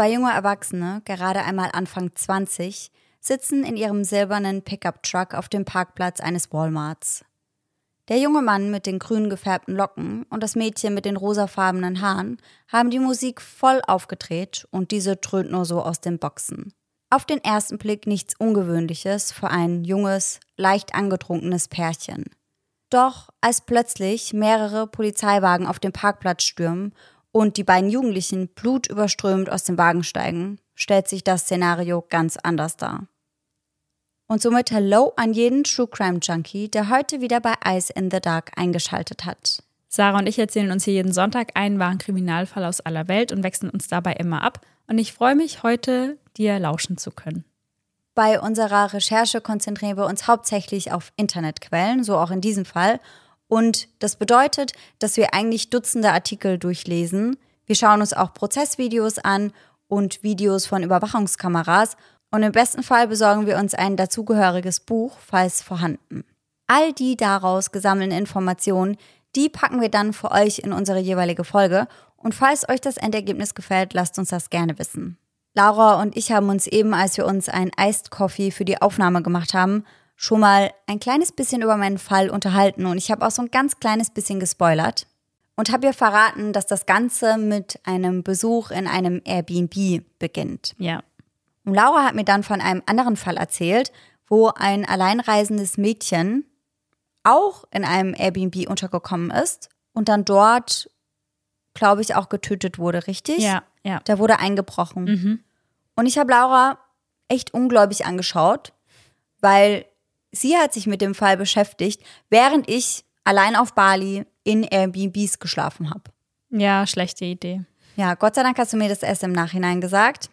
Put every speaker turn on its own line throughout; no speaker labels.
Zwei junge Erwachsene, gerade einmal Anfang 20, sitzen in ihrem silbernen Pickup-Truck auf dem Parkplatz eines Walmarts. Der junge Mann mit den grün gefärbten Locken und das Mädchen mit den rosafarbenen Haaren haben die Musik voll aufgedreht und diese dröhnt nur so aus den Boxen. Auf den ersten Blick nichts Ungewöhnliches für ein junges, leicht angetrunkenes Pärchen. Doch als plötzlich mehrere Polizeiwagen auf den Parkplatz stürmen und die beiden Jugendlichen blutüberströmt aus dem Wagen steigen, stellt sich das Szenario ganz anders dar. Und somit Hello an jeden True Crime Junkie, der heute wieder bei Eyes in the Dark eingeschaltet hat.
Sarah und ich erzählen uns hier jeden Sonntag einen wahren Kriminalfall aus aller Welt und wechseln uns dabei immer ab. Und ich freue mich, heute dir lauschen zu können.
Bei unserer Recherche konzentrieren wir uns hauptsächlich auf Internetquellen, so auch in diesem Fall. Und das bedeutet, dass wir eigentlich Dutzende Artikel durchlesen. Wir schauen uns auch Prozessvideos an und Videos von Überwachungskameras und im besten Fall besorgen wir uns ein dazugehöriges Buch, falls vorhanden. All die daraus gesammelten Informationen, die packen wir dann für euch in unsere jeweilige Folge und falls euch das Endergebnis gefällt, lasst uns das gerne wissen. Laura und ich haben uns eben, als wir uns ein Iced Coffee für die Aufnahme gemacht haben, schon mal ein kleines bisschen über meinen Fall unterhalten und ich habe auch so ein ganz kleines bisschen gespoilert und habe ihr verraten, dass das Ganze mit einem Besuch in einem Airbnb beginnt.
Ja.
Und Laura hat mir dann von einem anderen Fall erzählt, wo ein alleinreisendes Mädchen auch in einem Airbnb untergekommen ist und dann dort, glaube ich, auch getötet wurde, richtig?
Ja, ja.
Da wurde eingebrochen.
Mhm.
Und ich habe Laura echt ungläubig angeschaut, weil sie hat sich mit dem Fall beschäftigt, während ich allein auf Bali in Airbnbs geschlafen habe.
Ja, schlechte Idee.
Ja, Gott sei Dank hast du mir das erst im Nachhinein gesagt.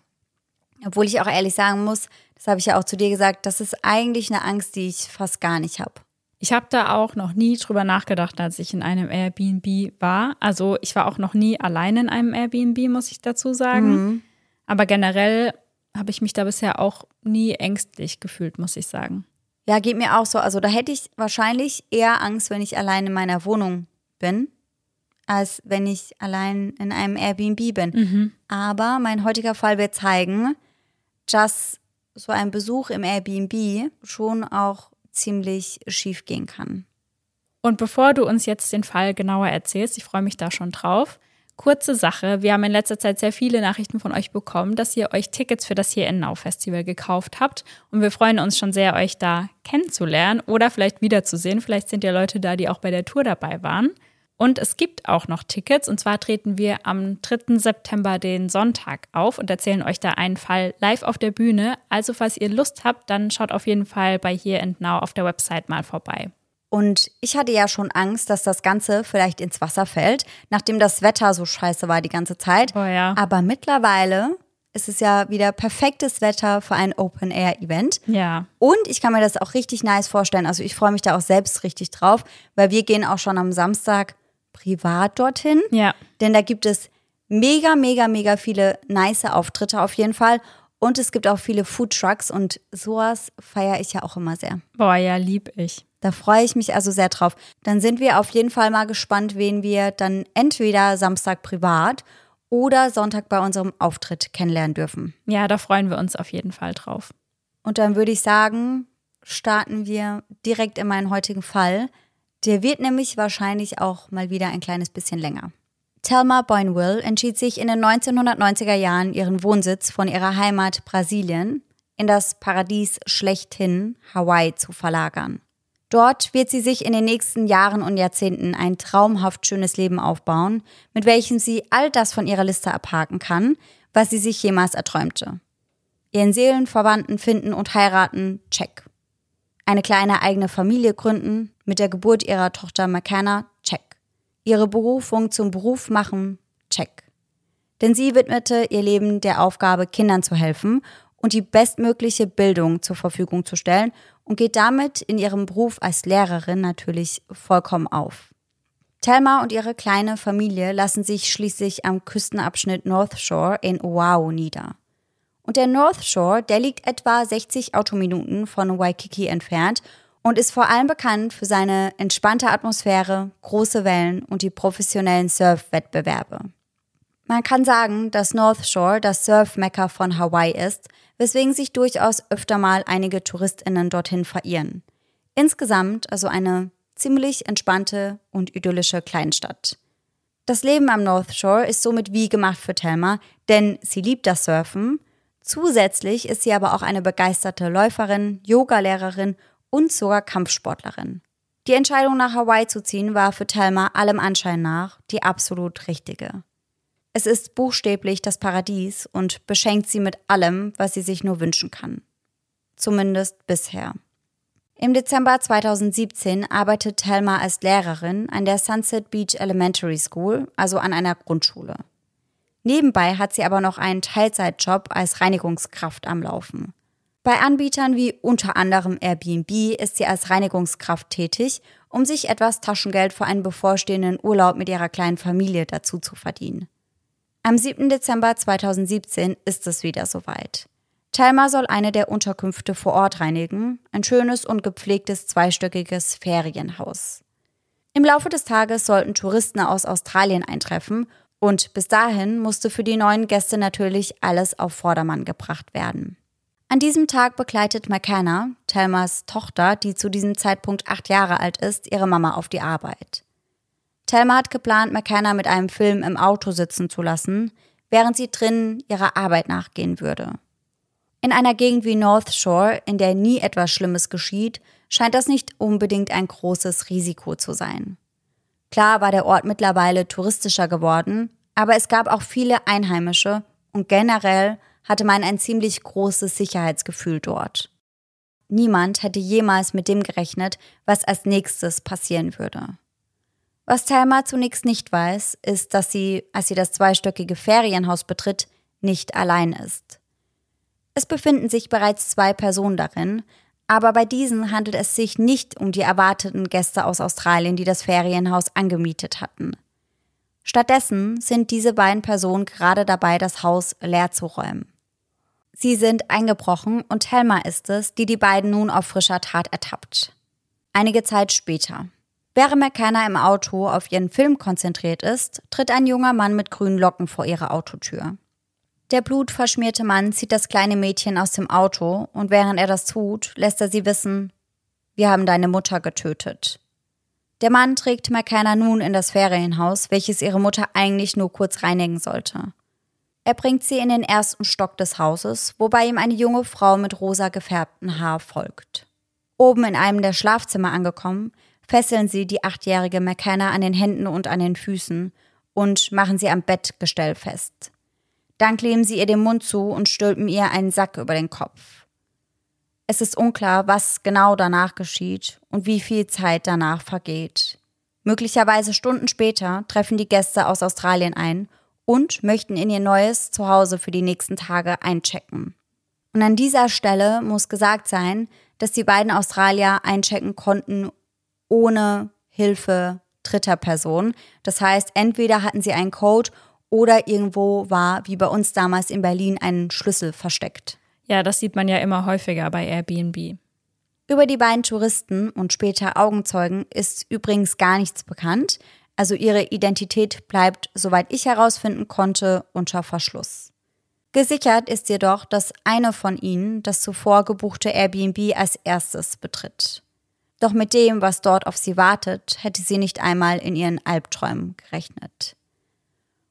Obwohl ich auch ehrlich sagen muss, das habe ich ja auch zu dir gesagt, das ist eigentlich eine Angst, die ich fast gar nicht habe.
Ich habe da auch noch nie drüber nachgedacht, als ich in einem Airbnb war. Also ich war auch noch nie allein in einem Airbnb, muss ich dazu sagen.
Mhm.
Aber generell habe ich mich da bisher auch nie ängstlich gefühlt, muss ich sagen.
Ja, geht mir auch so. Also da hätte ich wahrscheinlich eher Angst, wenn ich allein in meiner Wohnung bin, als wenn ich allein in einem Airbnb bin.
Mhm.
Aber mein heutiger Fall wird zeigen, dass so ein Besuch im Airbnb schon auch ziemlich schief gehen kann.
Und bevor du uns jetzt den Fall genauer erzählst, ich freue mich da schon drauf. Kurze Sache, wir haben in letzter Zeit sehr viele Nachrichten von euch bekommen, dass ihr euch Tickets für das Hier in Now Festival gekauft habt. Und wir freuen uns schon sehr, euch da kennenzulernen oder vielleicht wiederzusehen. Vielleicht sind ja Leute da, die auch bei der Tour dabei waren. Und es gibt auch noch Tickets. Und zwar treten wir am 3. September den Sonntag auf und erzählen euch da einen Fall live auf der Bühne. Also falls ihr Lust habt, dann schaut auf jeden Fall bei Here and Now auf der Website mal vorbei.
Und ich hatte ja schon Angst, dass das Ganze vielleicht ins Wasser fällt, nachdem das Wetter so scheiße war die ganze Zeit.
Oh ja.
Aber mittlerweile ist es ja wieder perfektes Wetter für ein Open-Air-Event.
Ja.
Und ich kann mir das auch richtig nice vorstellen. Also ich freue mich da auch selbst richtig drauf, weil wir gehen auch schon am Samstag privat dorthin.
Ja.
Denn da gibt es mega, mega, mega viele nice Auftritte auf jeden Fall. Und es gibt auch viele Food Trucks und sowas feiere ich ja auch immer sehr.
Boah, ja, lieb ich.
Da freue ich mich also sehr drauf. Dann sind wir auf jeden Fall mal gespannt, wen wir dann entweder Samstag privat oder Sonntag bei unserem Auftritt kennenlernen dürfen.
Ja, da freuen wir uns auf jeden Fall drauf.
Und dann würde ich sagen, starten wir direkt in meinen heutigen Fall. Der wird nämlich wahrscheinlich auch mal wieder ein kleines bisschen länger. Thelma Boynville entschied sich in den 1990er Jahren, ihren Wohnsitz von ihrer Heimat Brasilien in das Paradies schlechthin Hawaii zu verlagern. Dort wird sie sich in den nächsten Jahren und Jahrzehnten ein traumhaft schönes Leben aufbauen, mit welchem sie all das von ihrer Liste abhaken kann, was sie sich jemals erträumte. Ihren Seelenverwandten finden und heiraten, check. Eine kleine eigene Familie gründen, mit der Geburt ihrer Tochter McKenna, check. Ihre Berufung zum Beruf machen, check. Denn sie widmete ihr Leben der Aufgabe, Kindern zu helfen und die bestmögliche Bildung zur Verfügung zu stellen und geht damit in ihrem Beruf als Lehrerin natürlich vollkommen auf. Thelma und ihre kleine Familie lassen sich schließlich am Küstenabschnitt North Shore in Oahu nieder. Und der North Shore, der liegt etwa 60 Autominuten von Waikiki entfernt und ist vor allem bekannt für seine entspannte Atmosphäre, große Wellen und die professionellen Surf-Wettbewerbe. Man kann sagen, dass North Shore das Surf-Mekka von Hawaii ist, weswegen sich durchaus öfter mal einige TouristInnen dorthin verirren. Insgesamt also eine ziemlich entspannte und idyllische Kleinstadt. Das Leben am North Shore ist somit wie gemacht für Thelma, denn sie liebt das Surfen. Zusätzlich ist sie aber auch eine begeisterte Läuferin, Yogalehrerin und sogar Kampfsportlerin. Die Entscheidung nach Hawaii zu ziehen war für Thelma allem Anschein nach die absolut richtige. Es ist buchstäblich das Paradies und beschenkt sie mit allem, was sie sich nur wünschen kann. Zumindest bisher. Im Dezember 2017 arbeitet Thelma als Lehrerin an der Sunset Beach Elementary School, also an einer Grundschule. Nebenbei hat sie aber noch einen Teilzeitjob als Reinigungskraft am Laufen. Bei Anbietern wie unter anderem Airbnb ist sie als Reinigungskraft tätig, um sich etwas Taschengeld für einen bevorstehenden Urlaub mit ihrer kleinen Familie dazu zu verdienen. Am 7. Dezember 2017 ist es wieder soweit. Thelma soll eine der Unterkünfte vor Ort reinigen, ein schönes und gepflegtes zweistöckiges Ferienhaus. Im Laufe des Tages sollten Touristen aus Australien eintreffen und bis dahin musste für die neuen Gäste natürlich alles auf Vordermann gebracht werden. An diesem Tag begleitet McKenna, Thelmas Tochter, die zu diesem Zeitpunkt acht Jahre alt ist, ihre Mama auf die Arbeit. Thelma hat geplant, McKenna mit einem Film im Auto sitzen zu lassen, während sie drinnen ihrer Arbeit nachgehen würde. In einer Gegend wie North Shore, in der nie etwas Schlimmes geschieht, scheint das nicht unbedingt ein großes Risiko zu sein. Klar war der Ort mittlerweile touristischer geworden, aber es gab auch viele Einheimische und generell hatte man ein ziemlich großes Sicherheitsgefühl dort. Niemand hätte jemals mit dem gerechnet, was als nächstes passieren würde. Was Thelma zunächst nicht weiß, ist, dass sie, als sie das zweistöckige Ferienhaus betritt, nicht allein ist. Es befinden sich bereits zwei Personen darin, aber bei diesen handelt es sich nicht um die erwarteten Gäste aus Australien, die das Ferienhaus angemietet hatten. Stattdessen sind diese beiden Personen gerade dabei, das Haus leer zu räumen. Sie sind eingebrochen und Helma ist es, die die beiden nun auf frischer Tat ertappt. Einige Zeit später. Während McKenna im Auto auf ihren Film konzentriert ist, tritt ein junger Mann mit grünen Locken vor ihre Autotür. Der blutverschmierte Mann zieht das kleine Mädchen aus dem Auto und während er das tut, lässt er sie wissen, wir haben deine Mutter getötet. Der Mann trägt McKenna nun in das Ferienhaus, welches ihre Mutter eigentlich nur kurz reinigen sollte. Er bringt sie in den ersten Stock des Hauses, wobei ihm eine junge Frau mit rosa gefärbtem Haar folgt. Oben in einem der Schlafzimmer angekommen, fesseln sie die achtjährige McKenna an den Händen und an den Füßen und machen sie am Bettgestell fest. Dann kleben sie ihr den Mund zu und stülpen ihr einen Sack über den Kopf. Es ist unklar, was genau danach geschieht und wie viel Zeit danach vergeht. Möglicherweise Stunden später treffen die Gäste aus Australien ein und möchten in ihr neues Zuhause für die nächsten Tage einchecken. Und an dieser Stelle muss gesagt sein, dass die beiden Australier einchecken konnten ohne Hilfe dritter Person. Das heißt, entweder hatten sie einen Code oder irgendwo war, wie bei uns damals in Berlin, ein Schlüssel versteckt.
Ja, das sieht man ja immer häufiger bei Airbnb.
Über die beiden Touristen und später Augenzeugen ist übrigens gar nichts bekannt, also ihre Identität bleibt, soweit ich herausfinden konnte, unter Verschluss. Gesichert ist jedoch, dass eine von ihnen das zuvor gebuchte Airbnb als erstes betritt. Doch mit dem, was dort auf sie wartet, hätte sie nicht einmal in ihren Albträumen gerechnet.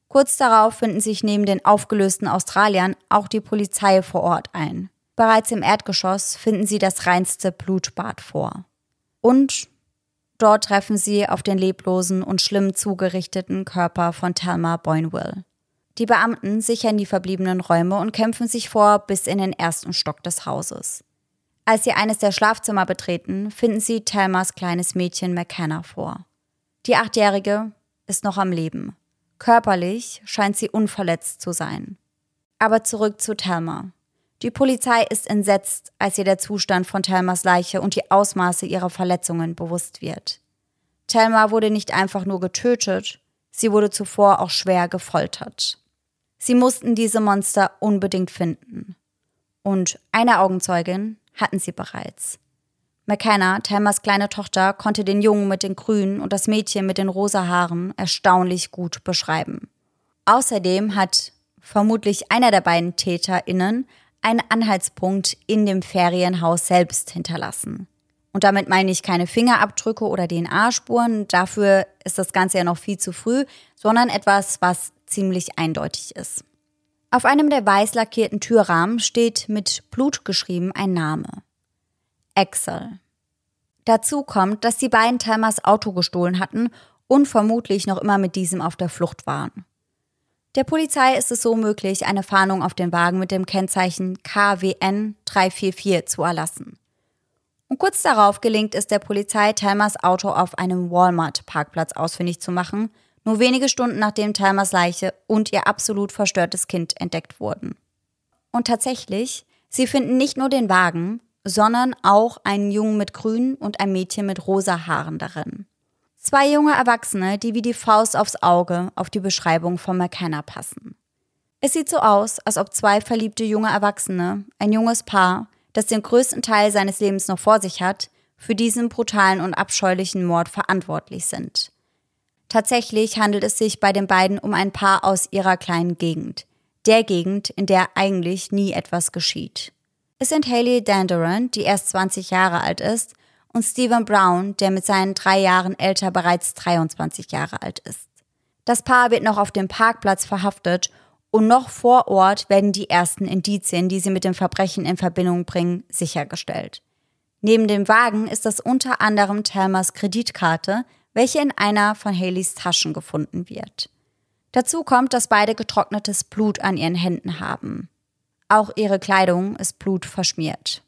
Kurz darauf finden sich neben den aufgelösten Australiern auch die Polizei vor Ort ein. Bereits im Erdgeschoss finden sie das reinste Blutbad vor. Und dort treffen sie auf den leblosen und schlimm zugerichteten Körper von Thelma Boyneville. Die Beamten sichern die verbliebenen Räume und kämpfen sich vor bis in den ersten Stock des Hauses. Als sie eines der Schlafzimmer betreten, finden sie Thelmas kleines Mädchen McKenna vor. Die Achtjährige ist noch am Leben. Körperlich scheint sie unverletzt zu sein. Aber zurück zu Thelma. Die Polizei ist entsetzt, als ihr der Zustand von Thelmas Leiche und die Ausmaße ihrer Verletzungen bewusst wird. Thelma wurde nicht einfach nur getötet, sie wurde zuvor auch schwer gefoltert. Sie mussten diese Monster unbedingt finden. Und eine Augenzeugin hatten sie bereits. McKenna, Thelmas kleine Tochter, konnte den Jungen mit den grünen und das Mädchen mit den rosa Haaren erstaunlich gut beschreiben. Außerdem hat vermutlich einer der beiden TäterInnen einen Anhaltspunkt in dem Ferienhaus selbst hinterlassen. Und damit meine ich keine Fingerabdrücke oder DNA-Spuren, dafür ist das Ganze ja noch viel zu früh, sondern etwas, was ziemlich eindeutig ist. Auf einem der weiß lackierten Türrahmen steht mit Blut geschrieben ein Name. Axel. Dazu kommt, dass die beiden Talmers Auto gestohlen hatten und vermutlich noch immer mit diesem auf der Flucht waren. Der Polizei ist es so möglich, eine Fahndung auf den Wagen mit dem Kennzeichen KWN 344 zu erlassen. Und kurz darauf gelingt es der Polizei, Talmers Auto auf einem Walmart-Parkplatz ausfindig zu machen, nur wenige Stunden nachdem Talmers Leiche und ihr absolut verstörtes Kind entdeckt wurden. Und tatsächlich, sie finden nicht nur den Wagen, sondern auch einen Jungen mit grünen und ein Mädchen mit rosa Haaren darin. Zwei junge Erwachsene, die wie die Faust aufs Auge auf die Beschreibung von McKenna passen. Es sieht so aus, als ob zwei verliebte junge Erwachsene, ein junges Paar, das den größten Teil seines Lebens noch vor sich hat, für diesen brutalen und abscheulichen Mord verantwortlich sind. Tatsächlich handelt es sich bei den beiden um ein Paar aus ihrer kleinen Gegend, der Gegend, in der eigentlich nie etwas geschieht. Es sind Haley Danderon, die erst 20 Jahre alt ist, und Stephen Brown, der mit seinen drei Jahren älter bereits 23 Jahre alt ist. Das Paar wird noch auf dem Parkplatz verhaftet und noch vor Ort werden die ersten Indizien, die sie mit dem Verbrechen in Verbindung bringen, sichergestellt. Neben dem Wagen ist das unter anderem Thelmas Kreditkarte, welche in einer von Haleys Taschen gefunden wird. Dazu kommt, dass beide getrocknetes Blut an ihren Händen haben. Auch ihre Kleidung ist blutverschmiert.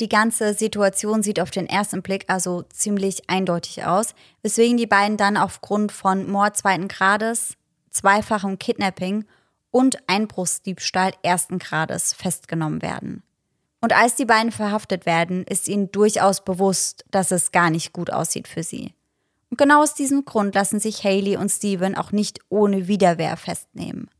Die ganze Situation sieht auf den ersten Blick also ziemlich eindeutig aus, weswegen die beiden dann aufgrund von Mord zweiten Grades, zweifachem Kidnapping und Einbruchsdiebstahl ersten Grades festgenommen werden. Und als die beiden verhaftet werden, ist ihnen durchaus bewusst, dass es gar nicht gut aussieht für sie. Und genau aus diesem Grund lassen sich Haley und Steven auch nicht ohne Widerwehr festnehmen.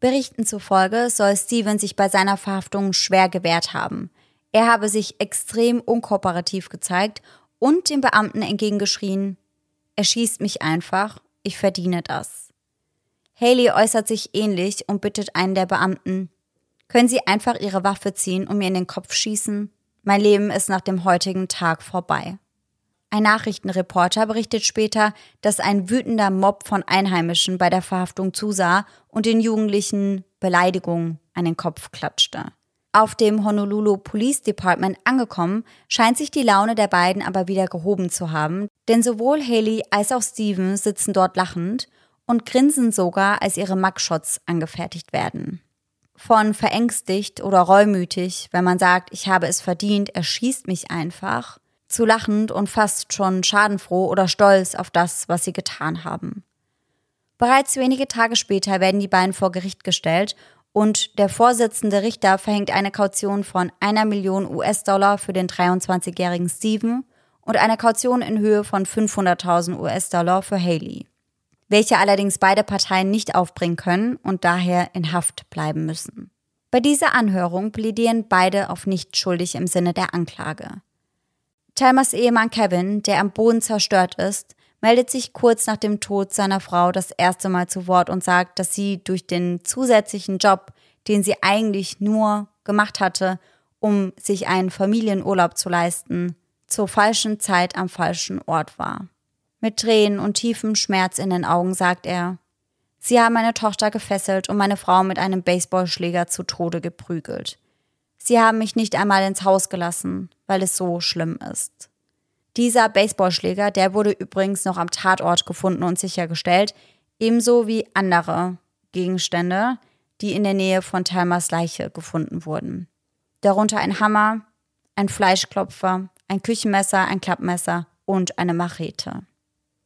Berichten zufolge soll Steven sich bei seiner Verhaftung schwer gewehrt haben. Er habe sich extrem unkooperativ gezeigt und dem Beamten entgegengeschrien, er schießt mich einfach, ich verdiene das. Haley äußert sich ähnlich und bittet einen der Beamten, können Sie einfach Ihre Waffe ziehen und mir in den Kopf schießen? Mein Leben ist nach dem heutigen Tag vorbei. Ein Nachrichtenreporter berichtet später, dass ein wütender Mob von Einheimischen bei der Verhaftung zusah und den Jugendlichen Beleidigungen an den Kopf klatschte. Auf dem Honolulu Police Department angekommen, scheint sich die Laune der beiden aber wieder gehoben zu haben, denn sowohl Haley als auch Steven sitzen dort lachend und grinsen sogar, als ihre Mugshots angefertigt werden. Von verängstigt oder reumütig, wenn man sagt, ich habe es verdient, er schießt mich einfach, zu lachend und fast schon schadenfroh oder stolz auf das, was sie getan haben. Bereits wenige Tage später werden die beiden vor Gericht gestellt und der Vorsitzende Richter verhängt eine Kaution von einer Million US-Dollar für den 23-jährigen Steven und eine Kaution in Höhe von 500.000 US-Dollar für Haley, welche allerdings beide Parteien nicht aufbringen können und daher in Haft bleiben müssen. Bei dieser Anhörung plädieren beide auf nicht schuldig im Sinne der Anklage. Thelmas Ehemann Kevin, der am Boden zerstört ist, meldet sich kurz nach dem Tod seiner Frau das erste Mal zu Wort und sagt, dass sie durch den zusätzlichen Job, den sie eigentlich nur gemacht hatte, um sich einen Familienurlaub zu leisten, zur falschen Zeit am falschen Ort war. Mit Tränen und tiefem Schmerz in den Augen sagt er, Sie haben meine Tochter gefesselt und meine Frau mit einem Baseballschläger zu Tode geprügelt. Sie haben mich nicht einmal ins Haus gelassen, weil es so schlimm ist. Dieser Baseballschläger, der wurde übrigens noch am Tatort gefunden und sichergestellt, ebenso wie andere Gegenstände, die in der Nähe von Thelmas Leiche gefunden wurden. Darunter ein Hammer, ein Fleischklopfer, ein Küchenmesser, ein Klappmesser und eine Machete.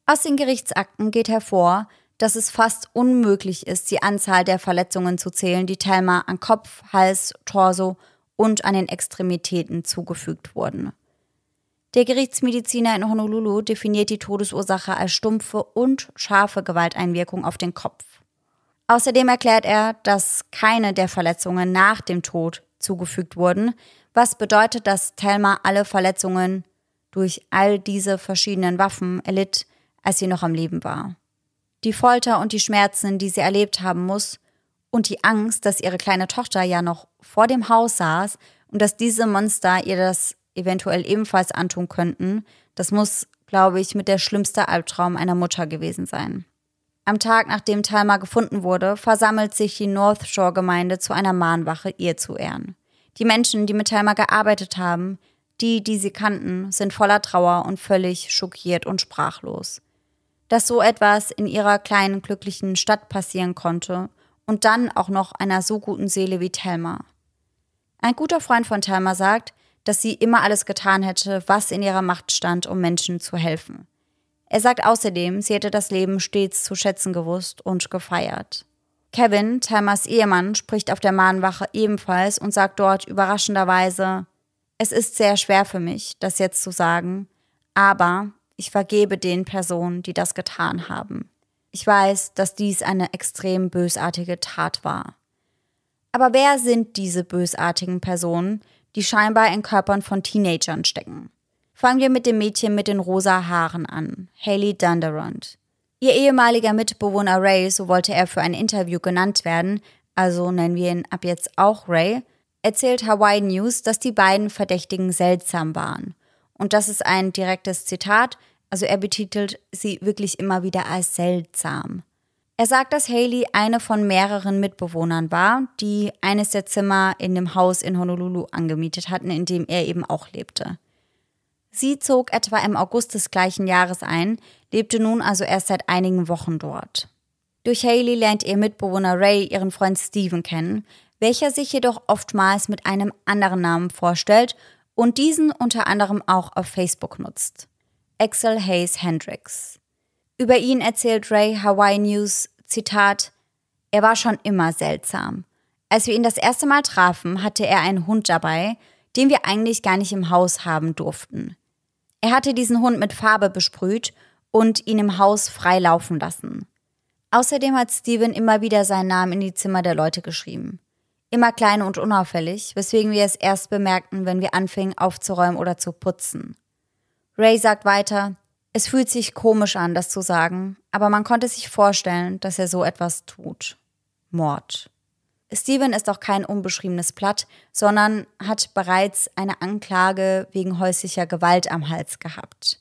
Aus den Gerichtsakten geht hervor, dass es fast unmöglich ist, die Anzahl der Verletzungen zu zählen, die Thelma an Kopf, Hals, Torso und an den Extremitäten zugefügt wurden. Der Gerichtsmediziner in Honolulu definiert die Todesursache als stumpfe und scharfe Gewalteinwirkung auf den Kopf. Außerdem erklärt er, dass keine der Verletzungen nach dem Tod zugefügt wurden, was bedeutet, dass Thelma alle Verletzungen durch all diese verschiedenen Waffen erlitt, als sie noch am Leben war. die Folter und die Schmerzen, die sie erlebt haben muss, und die Angst, dass ihre kleine Tochter ja noch vor dem Haus saß und dass diese Monster ihr das eventuell ebenfalls antun könnten, das muss, glaube ich, mit der schlimmste Albtraum einer Mutter gewesen sein. Am Tag, nachdem Talma gefunden wurde, versammelt sich die North Shore Gemeinde zu einer Mahnwache, ihr zu ehren. Die Menschen, die mit Talma gearbeitet haben, die, die sie kannten, sind voller Trauer und völlig schockiert und sprachlos. Dass so etwas in ihrer kleinen, glücklichen Stadt passieren konnte und dann auch noch einer so guten Seele wie Thelma. Ein guter Freund von Thelma sagt, dass sie immer alles getan hätte, was in ihrer Macht stand, um Menschen zu helfen. Er sagt außerdem, sie hätte das Leben stets zu schätzen gewusst und gefeiert. Kevin, Thelmas Ehemann, spricht auf der Mahnwache ebenfalls und sagt dort überraschenderweise, es ist sehr schwer für mich, das jetzt zu sagen, aber ich vergebe den Personen, die das getan haben. Ich weiß, dass dies eine extrem bösartige Tat war. Aber wer sind diese bösartigen Personen, die scheinbar in Körpern von Teenagern stecken? Fangen wir mit dem Mädchen mit den rosa Haaren an, Haley Dunderond. Ihr ehemaliger Mitbewohner Ray, so wollte er für ein Interview genannt werden, also nennen wir ihn ab jetzt auch Ray, erzählt Hawaii News, dass die beiden Verdächtigen seltsam waren. Und das ist ein direktes Zitat, also er betitelt sie wirklich immer wieder als seltsam. Er sagt, dass Haley eine von mehreren Mitbewohnern war, die eines der Zimmer in dem Haus in Honolulu angemietet hatten, in dem er eben auch lebte. Sie zog etwa im August des gleichen Jahres ein, lebte nun also erst seit einigen Wochen dort. Durch Haley lernt ihr Mitbewohner Ray ihren Freund Steven kennen, welcher sich jedoch oftmals mit einem anderen Namen vorstellt und diesen unter anderem auch auf Facebook nutzt. Axel Hayes Hendricks. Über ihn erzählt Ray Hawaii News, Zitat, er war schon immer seltsam. Als wir ihn das erste Mal trafen, hatte er einen Hund dabei, den wir eigentlich gar nicht im Haus haben durften. Er hatte diesen Hund mit Farbe besprüht und ihn im Haus frei laufen lassen. Außerdem hat Steven immer wieder seinen Namen in die Zimmer der Leute geschrieben. Immer klein und unauffällig, weswegen wir es erst bemerkten, wenn wir anfingen aufzuräumen oder zu putzen. Ray sagt weiter, es fühlt sich komisch an, das zu sagen, aber man konnte sich vorstellen, dass er so etwas tut. Mord. Steven ist auch kein unbeschriebenes Blatt, sondern hat bereits eine Anklage wegen häuslicher Gewalt am Hals gehabt.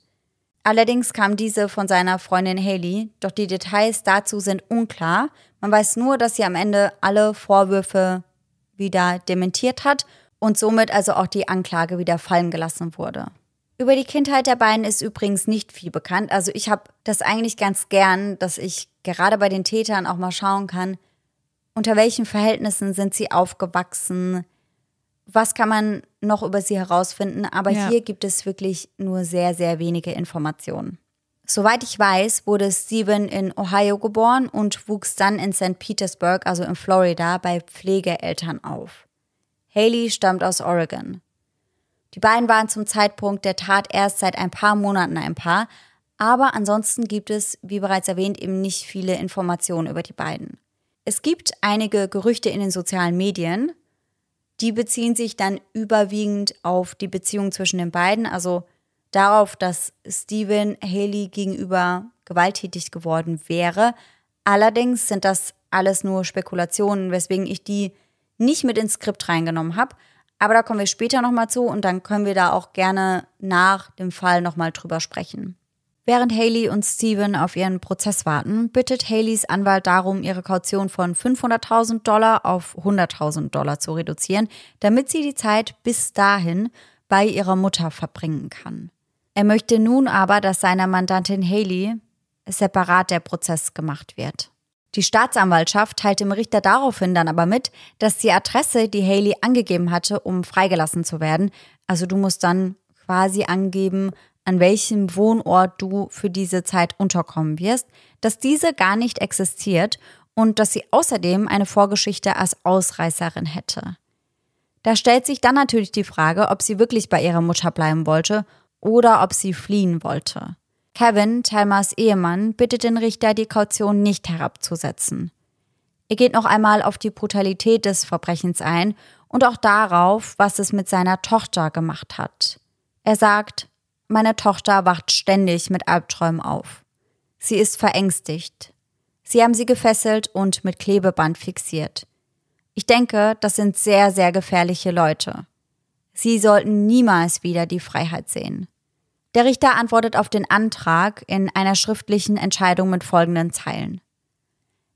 Allerdings kam diese von seiner Freundin Haley, doch die Details dazu sind unklar. Man weiß nur, dass sie am Ende alle Vorwürfe wieder dementiert hat und somit also auch die Anklage wieder fallen gelassen wurde. Über die Kindheit der beiden ist übrigens nicht viel bekannt. Also ich habe das eigentlich ganz gern, dass ich gerade bei den Tätern auch mal schauen kann, unter welchen Verhältnissen sind sie aufgewachsen, was kann man noch über sie herausfinden, aber ja. hier gibt es wirklich nur sehr, sehr wenige Informationen. Soweit ich weiß, wurde Steven in Ohio geboren und wuchs dann in St. Petersburg, also in Florida, bei Pflegeeltern auf. Haley stammt aus Oregon. Die beiden waren zum Zeitpunkt der Tat erst seit ein paar Monaten ein Paar, aber ansonsten gibt es, wie bereits erwähnt, eben nicht viele Informationen über die beiden. Es gibt einige Gerüchte in den sozialen Medien, die beziehen sich dann überwiegend auf die Beziehung zwischen den beiden, also darauf, dass Stephen Haley gegenüber gewalttätig geworden wäre. Allerdings sind das alles nur Spekulationen, weswegen ich die nicht mit ins Skript reingenommen habe. Aber da kommen wir später nochmal zu und dann können wir da auch gerne nach dem Fall nochmal drüber sprechen. Während Haley und Steven auf ihren Prozess warten, bittet Haleys Anwalt darum, ihre Kaution von 500.000 Dollar auf 100.000 Dollar zu reduzieren, damit sie die Zeit bis dahin bei ihrer Mutter verbringen kann. Er möchte nun aber, dass seiner Mandantin Haley separat der Prozess gemacht wird. Die Staatsanwaltschaft teilt dem Richter daraufhin dann aber mit, dass die Adresse, die Haley angegeben hatte, um freigelassen zu werden, also du musst dann quasi angeben, an welchem Wohnort du für diese Zeit unterkommen wirst, dass diese gar nicht existiert und dass sie außerdem eine Vorgeschichte als Ausreißerin hätte. Da stellt sich dann natürlich die Frage, ob sie wirklich bei ihrer Mutter bleiben wollte oder ob sie fliehen wollte. Kevin, Thelmas Ehemann, bittet den Richter, die Kaution nicht herabzusetzen. Er geht noch einmal auf die Brutalität des Verbrechens ein und auch darauf, was es mit seiner Tochter gemacht hat. Er sagt, meine Tochter wacht ständig mit Albträumen auf. Sie ist verängstigt. Sie haben sie gefesselt und mit Klebeband fixiert. Ich denke, das sind sehr, sehr gefährliche Leute. Sie sollten niemals wieder die Freiheit sehen. Der Richter antwortet auf den Antrag in einer schriftlichen Entscheidung mit folgenden Zeilen.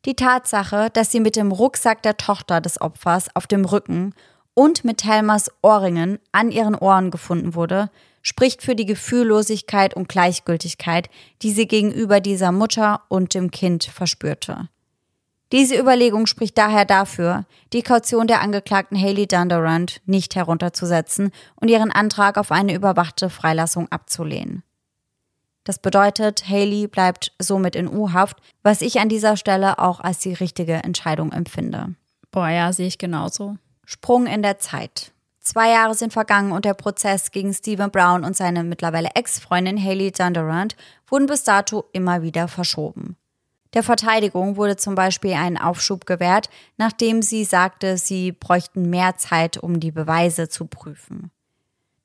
Die Tatsache, dass sie mit dem Rucksack der Tochter des Opfers auf dem Rücken und mit Helmers Ohrringen an ihren Ohren gefunden wurde, spricht für die Gefühllosigkeit und Gleichgültigkeit, die sie gegenüber dieser Mutter und dem Kind verspürte. Diese Überlegung spricht daher dafür, die Kaution der Angeklagten Haley Dunderant nicht herunterzusetzen und ihren Antrag auf eine überwachte Freilassung abzulehnen. Das bedeutet, Haley bleibt somit in U-Haft, was ich an dieser Stelle auch als die richtige Entscheidung empfinde.
Boah, ja, sehe ich genauso.
Sprung in der Zeit. Zwei Jahre sind vergangen und der Prozess gegen Stephen Brown und seine mittlerweile Ex-Freundin Haley Dunderant wurden bis dato immer wieder verschoben. Der Verteidigung wurde zum Beispiel einen Aufschub gewährt, nachdem sie sagte, sie bräuchten mehr Zeit, um die Beweise zu prüfen.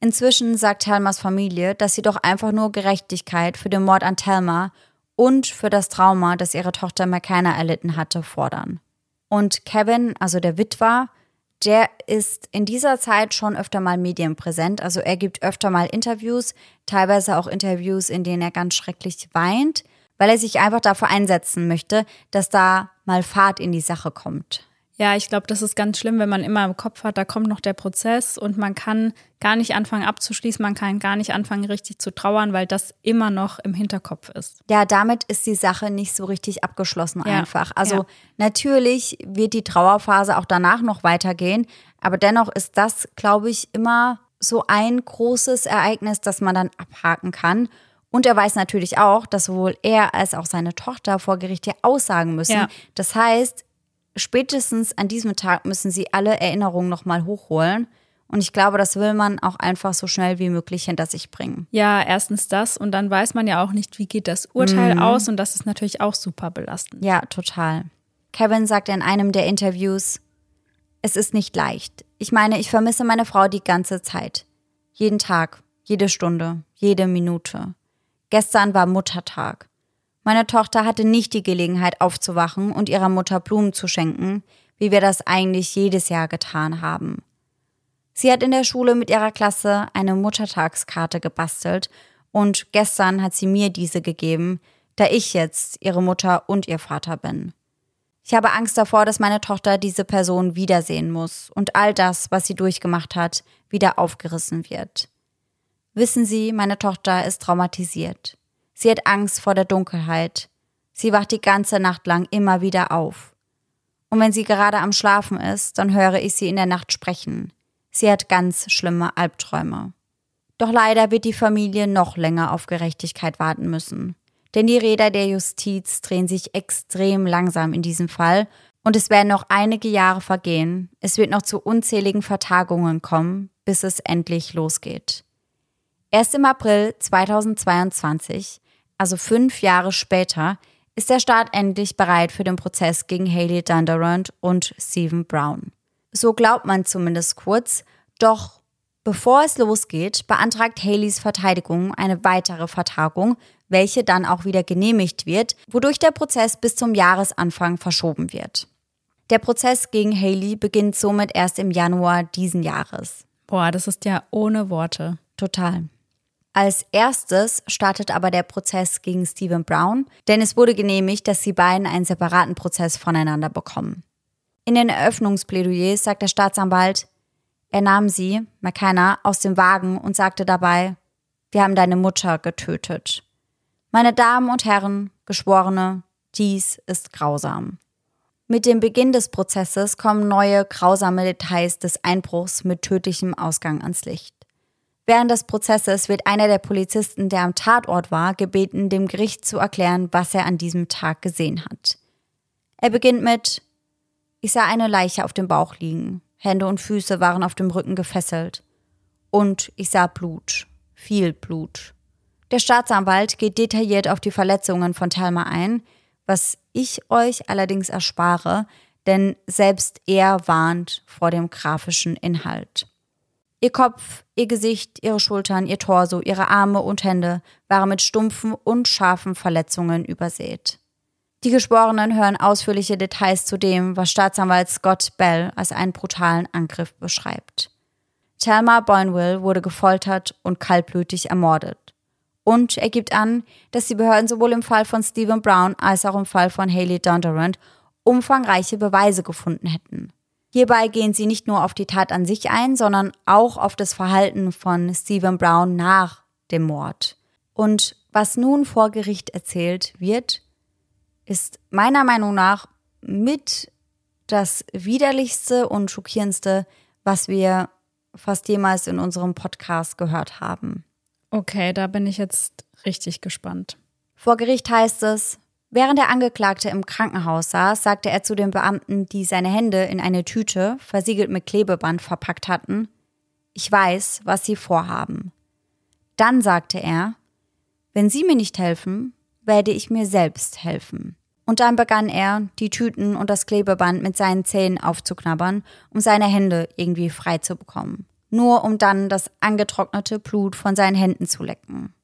Inzwischen sagt Thelmas Familie, dass sie doch einfach nur Gerechtigkeit für den Mord an Thelma und für das Trauma, das ihre Tochter McKenna erlitten hatte, fordern. Und Kevin, also der Witwer, der ist in dieser Zeit schon öfter mal medienpräsent. Also er gibt öfter mal Interviews, teilweise auch Interviews, in denen er ganz schrecklich weint, weil er sich einfach dafür einsetzen möchte, dass da mal Fahrt in die Sache kommt.
Ja, ich glaube, das ist ganz schlimm, wenn man immer im Kopf hat, da kommt noch der Prozess und man kann gar nicht anfangen abzuschließen, man kann gar nicht anfangen richtig zu trauern, weil das immer noch im Hinterkopf ist.
Ja, damit ist die Sache nicht so richtig abgeschlossen ja. einfach. Also ja. natürlich wird die Trauerphase auch danach noch weitergehen, aber dennoch ist das, glaube ich, immer so ein großes Ereignis, das man dann abhaken kann. Und er weiß natürlich auch, dass sowohl er als auch seine Tochter vor Gericht hier aussagen müssen. Ja. Das heißt, spätestens an diesem Tag müssen sie alle Erinnerungen nochmal hochholen. Und ich glaube, das will man auch einfach so schnell wie möglich hinter sich bringen.
Ja, erstens das und dann weiß man ja auch nicht, wie geht das Urteil mhm. aus und das ist natürlich auch super belastend.
Ja, total. Kevin sagt in einem der Interviews, es ist nicht leicht. Ich meine, ich vermisse meine Frau die ganze Zeit. Jeden Tag, jede Stunde, jede Minute. Gestern war Muttertag. Meine Tochter hatte nicht die Gelegenheit aufzuwachen und ihrer Mutter Blumen zu schenken, wie wir das eigentlich jedes Jahr getan haben. Sie hat in der Schule mit ihrer Klasse eine Muttertagskarte gebastelt und gestern hat sie mir diese gegeben, da ich jetzt ihre Mutter und ihr Vater bin. Ich habe Angst davor, dass meine Tochter diese Person wiedersehen muss und all das, was sie durchgemacht hat, wieder aufgerissen wird. Wissen Sie, meine Tochter ist traumatisiert. Sie hat Angst vor der Dunkelheit. Sie wacht die ganze Nacht lang immer wieder auf. Und wenn sie gerade am Schlafen ist, dann höre ich sie in der Nacht sprechen. Sie hat ganz schlimme Albträume. Doch leider wird die Familie noch länger auf Gerechtigkeit warten müssen. Denn die Räder der Justiz drehen sich extrem langsam in diesem Fall und es werden noch einige Jahre vergehen. Es wird noch zu unzähligen Vertagungen kommen, bis es endlich losgeht. Erst im April 2022 also fünf Jahre später, ist der Staat endlich bereit für den Prozess gegen Haley Dunderant und Stephen Brown. So glaubt man zumindest kurz, doch bevor es losgeht, beantragt Haleys Verteidigung eine weitere Vertagung, welche dann auch wieder genehmigt wird, wodurch der Prozess bis zum Jahresanfang verschoben wird. Der Prozess gegen Haley beginnt somit erst im Januar diesen Jahres.
Boah, das ist ja ohne Worte.
Total. Als erstes startet aber der Prozess gegen Stephen Brown, denn es wurde genehmigt, dass die beiden einen separaten Prozess voneinander bekommen. In den Eröffnungsplädoyers sagt der Staatsanwalt, er nahm sie, McKenna, aus dem Wagen und sagte dabei, wir haben deine Mutter getötet. Meine Damen und Herren, Geschworene, dies ist grausam. Mit dem Beginn des Prozesses kommen neue grausame Details des Einbruchs mit tödlichem Ausgang ans Licht. Während des Prozesses wird einer der Polizisten, der am Tatort war, gebeten, dem Gericht zu erklären, was er an diesem Tag gesehen hat. Er beginnt mit Ich sah eine Leiche auf dem Bauch liegen, Hände und Füße waren auf dem Rücken gefesselt. Und ich sah Blut, viel Blut. Der Staatsanwalt geht detailliert auf die Verletzungen von Thelma ein, was ich euch allerdings erspare, denn selbst er warnt vor dem grafischen Inhalt. Ihr Kopf, ihr Gesicht, ihre Schultern, ihr Torso, ihre Arme und Hände waren mit stumpfen und scharfen Verletzungen übersät. Die Geschworenen hören ausführliche Details zu dem, was Staatsanwalt Scott Bell als einen brutalen Angriff beschreibt. Thelma Boynville wurde gefoltert und kaltblütig ermordet. Und er gibt an, dass die Behörden sowohl im Fall von Stephen Brown als auch im Fall von Haley Donderand umfangreiche Beweise gefunden hätten. Hierbei gehen sie nicht nur auf die Tat an sich ein, sondern auch auf das Verhalten von Stephen Brown nach dem Mord. Und was nun vor Gericht erzählt wird, ist meiner Meinung nach mit das widerlichste und schockierendste, was wir fast jemals in unserem Podcast gehört haben.
Okay, da bin ich jetzt richtig gespannt.
Vor Gericht heißt es, während der Angeklagte im Krankenhaus saß, sagte er zu den Beamten, die seine Hände in eine Tüte, versiegelt mit Klebeband, verpackt hatten, ich weiß, was Sie vorhaben. Dann sagte er, wenn Sie mir nicht helfen, werde ich mir selbst helfen. Und dann begann er, die Tüten und das Klebeband mit seinen Zähnen aufzuknabbern, um seine Hände irgendwie frei zu bekommen nur um dann das angetrocknete Blut von seinen Händen zu lecken.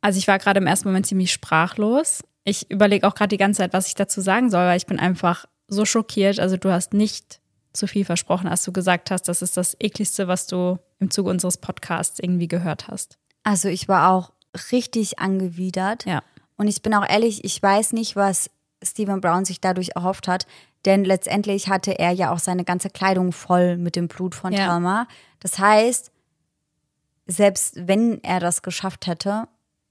Also ich war gerade im ersten Moment ziemlich sprachlos. Ich überlege auch gerade die ganze Zeit, was ich dazu sagen soll, weil ich bin einfach so schockiert. Also du hast nicht zu viel versprochen, als du gesagt hast, das ist das ekligste, was du im Zuge unseres Podcasts irgendwie gehört hast.
Also ich war auch richtig angewidert.
Ja.
Und ich bin auch ehrlich, ich weiß nicht, was Stephen Brown sich dadurch erhofft hat, denn letztendlich hatte er ja auch seine ganze Kleidung voll mit dem Blut von ja. Thelma. Das heißt, selbst wenn er das geschafft hätte,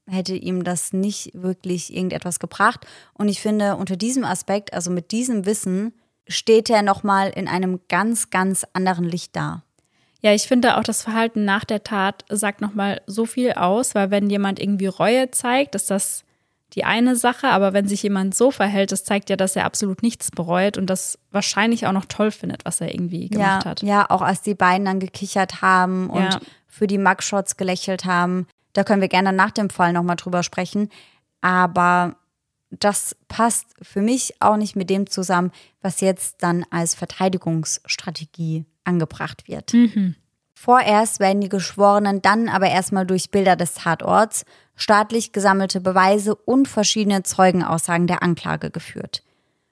hätte ihm das nicht wirklich irgendetwas gebracht. Und ich finde, unter diesem Aspekt, also mit diesem Wissen, steht er nochmal in einem ganz, ganz anderen Licht da.
Ja, ich finde auch das Verhalten nach der Tat sagt nochmal so viel aus, weil wenn jemand irgendwie Reue zeigt, ist das die eine Sache, aber wenn sich jemand so verhält, das zeigt ja, dass er absolut nichts bereut und das wahrscheinlich auch noch toll findet, was er irgendwie gemacht
ja,
hat.
Ja, auch als die beiden dann gekichert haben und ja. für die Mugshots gelächelt haben. Da können wir gerne nach dem Fall nochmal drüber sprechen. Aber das passt für mich auch nicht mit dem zusammen, was jetzt dann als Verteidigungsstrategie angebracht wird.
Mhm.
Vorerst werden die Geschworenen dann aber erstmal durch Bilder des Tatorts, staatlich gesammelte Beweise und verschiedene Zeugenaussagen der Anklage geführt.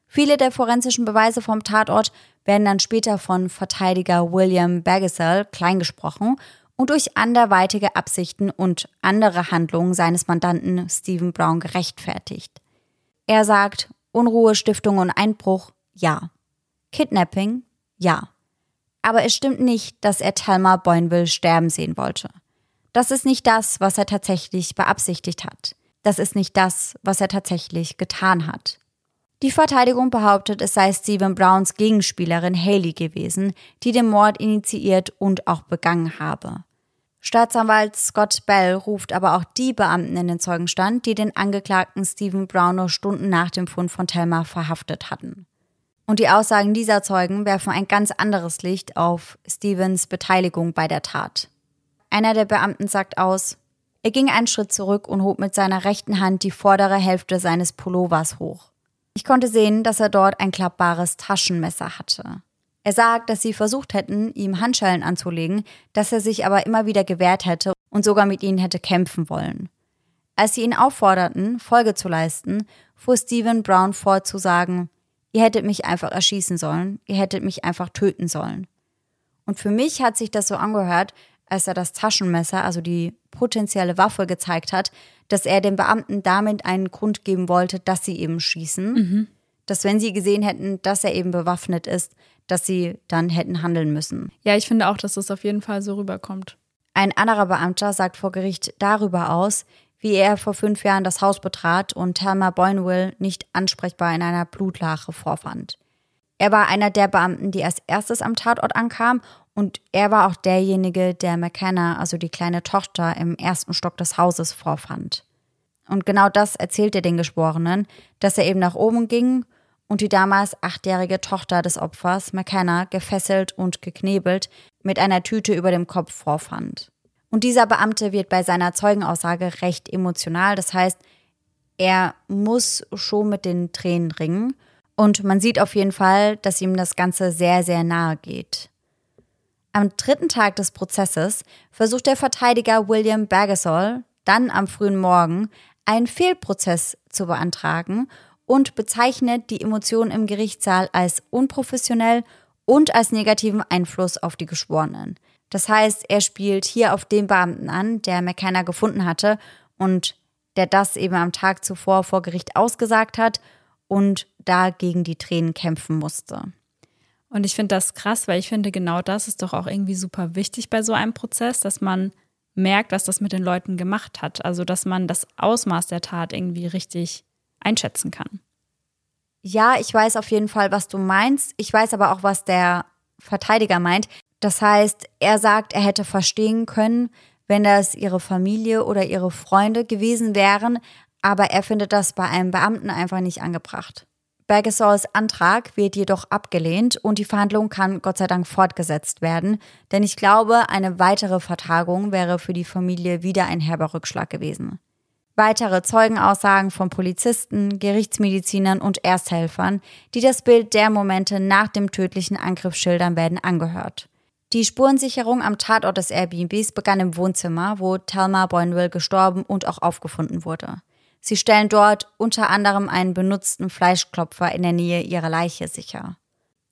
Viele der forensischen Beweise vom Tatort werden dann später von Verteidiger William Bagasel kleingesprochen und durch anderweitige Absichten und andere Handlungen seines Mandanten Stephen Brown gerechtfertigt. Er sagt, Unruhe, Stiftung und Einbruch, ja. Kidnapping, ja. Aber es stimmt nicht, dass er Thelma Boynville sterben sehen wollte. Das ist nicht das, was er tatsächlich beabsichtigt hat. Das ist nicht das, was er tatsächlich getan hat. Die Verteidigung behauptet, es sei Stephen Browns Gegenspielerin Haley gewesen, die den Mord initiiert und auch begangen habe. Staatsanwalt Scott Bell ruft aber auch die Beamten in den Zeugenstand, die den Angeklagten Stephen Brown nur Stunden nach dem Fund von Thelma verhaftet hatten. Und die Aussagen dieser Zeugen werfen ein ganz anderes Licht auf Stevens Beteiligung bei der Tat. Einer der Beamten sagt aus, er ging einen Schritt zurück und hob mit seiner rechten Hand die vordere Hälfte seines Pullovers hoch. Ich konnte sehen, dass er dort ein klappbares Taschenmesser hatte. Er sagt, dass sie versucht hätten, ihm Handschellen anzulegen, dass er sich aber immer wieder gewehrt hätte und sogar mit ihnen hätte kämpfen wollen. Als sie ihn aufforderten, Folge zu leisten, fuhr Stephen Brown vor zu sagen, Ihr hättet mich einfach erschießen sollen. Ihr hättet mich einfach töten sollen. Und für mich hat sich das so angehört, als er das Taschenmesser, also die potenzielle Waffe gezeigt hat, dass er den Beamten damit einen Grund geben wollte, dass sie eben schießen.
Mhm.
Dass wenn sie gesehen hätten, dass er eben bewaffnet ist, dass sie dann hätten handeln müssen.
Ja, ich finde auch, dass das auf jeden Fall so rüberkommt.
Ein anderer Beamter sagt vor Gericht darüber aus, wie er vor fünf Jahren das Haus betrat und Thelma Boynville nicht ansprechbar in einer Blutlache vorfand. Er war einer der Beamten, die als erstes am Tatort ankam und er war auch derjenige, der McKenna, also die kleine Tochter, im ersten Stock des Hauses vorfand. Und genau das erzählt er den Geschworenen, dass er eben nach oben ging und die damals achtjährige Tochter des Opfers, McKenna, gefesselt und geknebelt, mit einer Tüte über dem Kopf vorfand. Und dieser Beamte wird bei seiner Zeugenaussage recht emotional. Das heißt, er muss schon mit den Tränen ringen. Und man sieht auf jeden Fall, dass ihm das Ganze sehr, sehr nahe geht. Am dritten Tag des Prozesses versucht der Verteidiger William Bagasol dann am frühen Morgen einen Fehlprozess zu beantragen und bezeichnet die Emotionen im Gerichtssaal als unprofessionell und als negativen Einfluss auf die Geschworenen. Das heißt, er spielt hier auf den Beamten an, der McKenna gefunden hatte und der das eben am Tag zuvor vor Gericht ausgesagt hat und da gegen die Tränen kämpfen musste.
Und ich finde das krass, weil ich finde, genau das ist doch auch irgendwie super wichtig bei so einem Prozess, dass man merkt, was das mit den Leuten gemacht hat. Also, dass man das Ausmaß der Tat irgendwie richtig einschätzen kann.
Ja, ich weiß auf jeden Fall, was du meinst. Ich weiß aber auch, was der Verteidiger meint. Das heißt, er sagt, er hätte verstehen können, wenn das ihre Familie oder ihre Freunde gewesen wären, aber er findet das bei einem Beamten einfach nicht angebracht. Bergesols Antrag wird jedoch abgelehnt und die Verhandlung kann Gott sei Dank fortgesetzt werden, denn ich glaube, eine weitere Vertagung wäre für die Familie wieder ein herber Rückschlag gewesen. Weitere Zeugenaussagen von Polizisten, Gerichtsmedizinern und Ersthelfern, die das Bild der Momente nach dem tödlichen Angriff schildern, werden angehört. Die Spurensicherung am Tatort des Airbnbs begann im Wohnzimmer, wo Thelma Boynville gestorben und auch aufgefunden wurde. Sie stellen dort unter anderem einen benutzten Fleischklopfer in der Nähe ihrer Leiche sicher.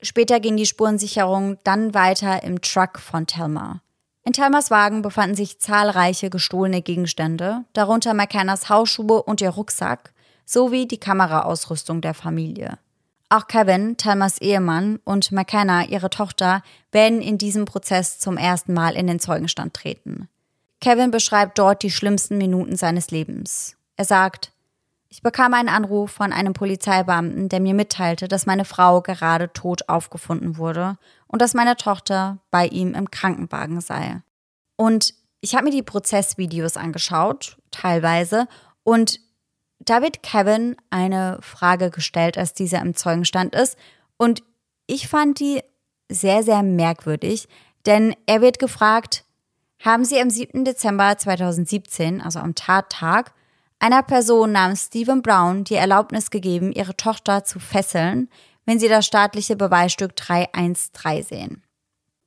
Später ging die Spurensicherung dann weiter im Truck von Thelma. In Thelmas Wagen befanden sich zahlreiche gestohlene Gegenstände, darunter McKennas Hausschuhe und ihr Rucksack, sowie die Kameraausrüstung der Familie. Auch Kevin, Thelmas Ehemann, und McKenna, ihre Tochter, werden in diesem Prozess zum ersten Mal in den Zeugenstand treten. Kevin beschreibt dort die schlimmsten Minuten seines Lebens. Er sagt, ich bekam einen Anruf von einem Polizeibeamten, der mir mitteilte, dass meine Frau gerade tot aufgefunden wurde und dass meine Tochter bei ihm im Krankenwagen sei. Und ich habe mir die Prozessvideos angeschaut, teilweise, und da wird Kevin eine Frage gestellt, als dieser im Zeugenstand ist. Und ich fand die sehr, sehr merkwürdig, denn er wird gefragt, haben Sie am 7. Dezember 2017, also am Tattag, einer Person namens Stephen Brown die Erlaubnis gegeben, ihre Tochter zu fesseln, wenn sie das staatliche Beweisstück 313 sehen.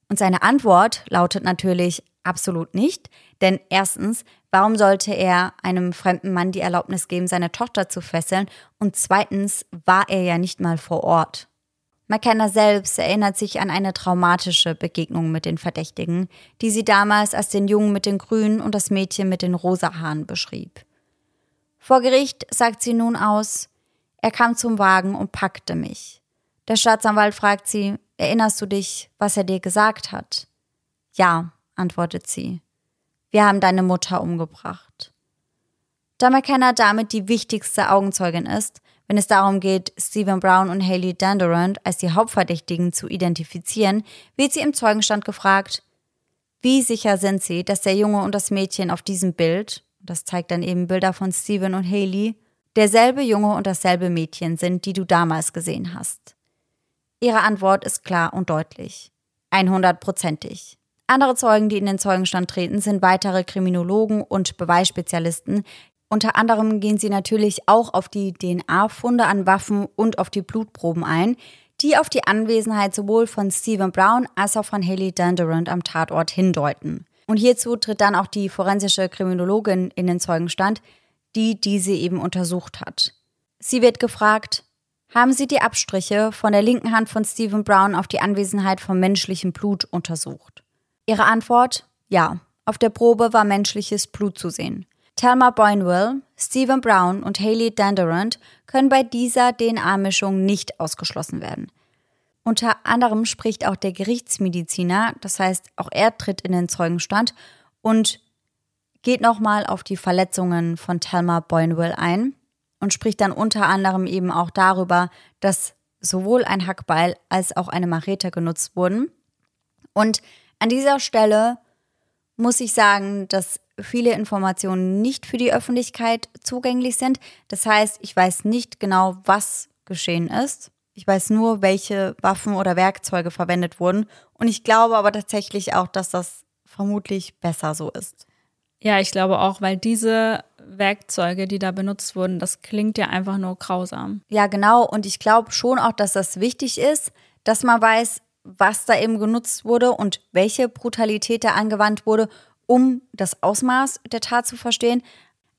Und seine Antwort lautet natürlich absolut nicht, denn erstens, warum sollte er einem fremden Mann die Erlaubnis geben, seine Tochter zu fesseln? Und zweitens war er ja nicht mal vor Ort. McKenna selbst erinnert sich an eine traumatische Begegnung mit den Verdächtigen, die sie damals als den Jungen mit den grünen und das Mädchen mit den rosa Haaren beschrieb. Vor Gericht sagt sie nun aus, er kam zum Wagen und packte mich. Der Staatsanwalt fragt sie, erinnerst du dich, was er dir gesagt hat? Ja, antwortet sie. Wir haben deine Mutter umgebracht. Da McKenna damit die wichtigste Augenzeugin ist, wenn es darum geht, Stephen Brown und Haley Dandurand als die Hauptverdächtigen zu identifizieren, wird sie im Zeugenstand gefragt, wie sicher sind Sie, dass der Junge und das Mädchen auf diesem Bild, das zeigt dann eben Bilder von Steven und Haley, derselbe Junge und dasselbe Mädchen sind, die du damals gesehen hast. Ihre Antwort ist klar und deutlich. 100%ig. Andere Zeugen, die in den Zeugenstand treten, sind weitere Kriminologen und Beweisspezialisten. Unter anderem gehen sie natürlich auch auf die DNA-Funde an Waffen und auf die Blutproben ein, die auf die Anwesenheit sowohl von Stephen Brown als auch von Haley Dandurand am Tatort hindeuten. Und hierzu tritt dann auch die forensische Kriminologin in den Zeugenstand, die diese eben untersucht hat. Sie wird gefragt, haben Sie die Abstriche von der linken Hand von Stephen Brown auf die Anwesenheit von menschlichem Blut untersucht? Ihre Antwort? Ja. Auf der Probe war menschliches Blut zu sehen. Thelma Boynwell, Stephen Brown und Haley Dandurand können bei dieser DNA-Mischung nicht ausgeschlossen werden. Unter anderem spricht auch der Gerichtsmediziner, das heißt, auch er tritt in den Zeugenstand und geht nochmal auf die Verletzungen von Thelma Boynwell ein und spricht dann unter anderem eben auch darüber, dass sowohl ein Hackbeil als auch eine Machete genutzt wurden. Und an dieser Stelle muss ich sagen, dass viele Informationen nicht für die Öffentlichkeit zugänglich sind. Das heißt, ich weiß nicht genau, was geschehen ist. Ich weiß nur, welche Waffen oder Werkzeuge verwendet wurden. Und ich glaube aber tatsächlich auch, dass das vermutlich besser so ist.
Ja, ich glaube auch, weil diese Werkzeuge, die da benutzt wurden, das klingt ja einfach nur grausam.
Ja, genau. Und ich glaube schon auch, dass das wichtig ist, dass man weiß, was da eben genutzt wurde und welche Brutalität da angewandt wurde, um das Ausmaß der Tat zu verstehen.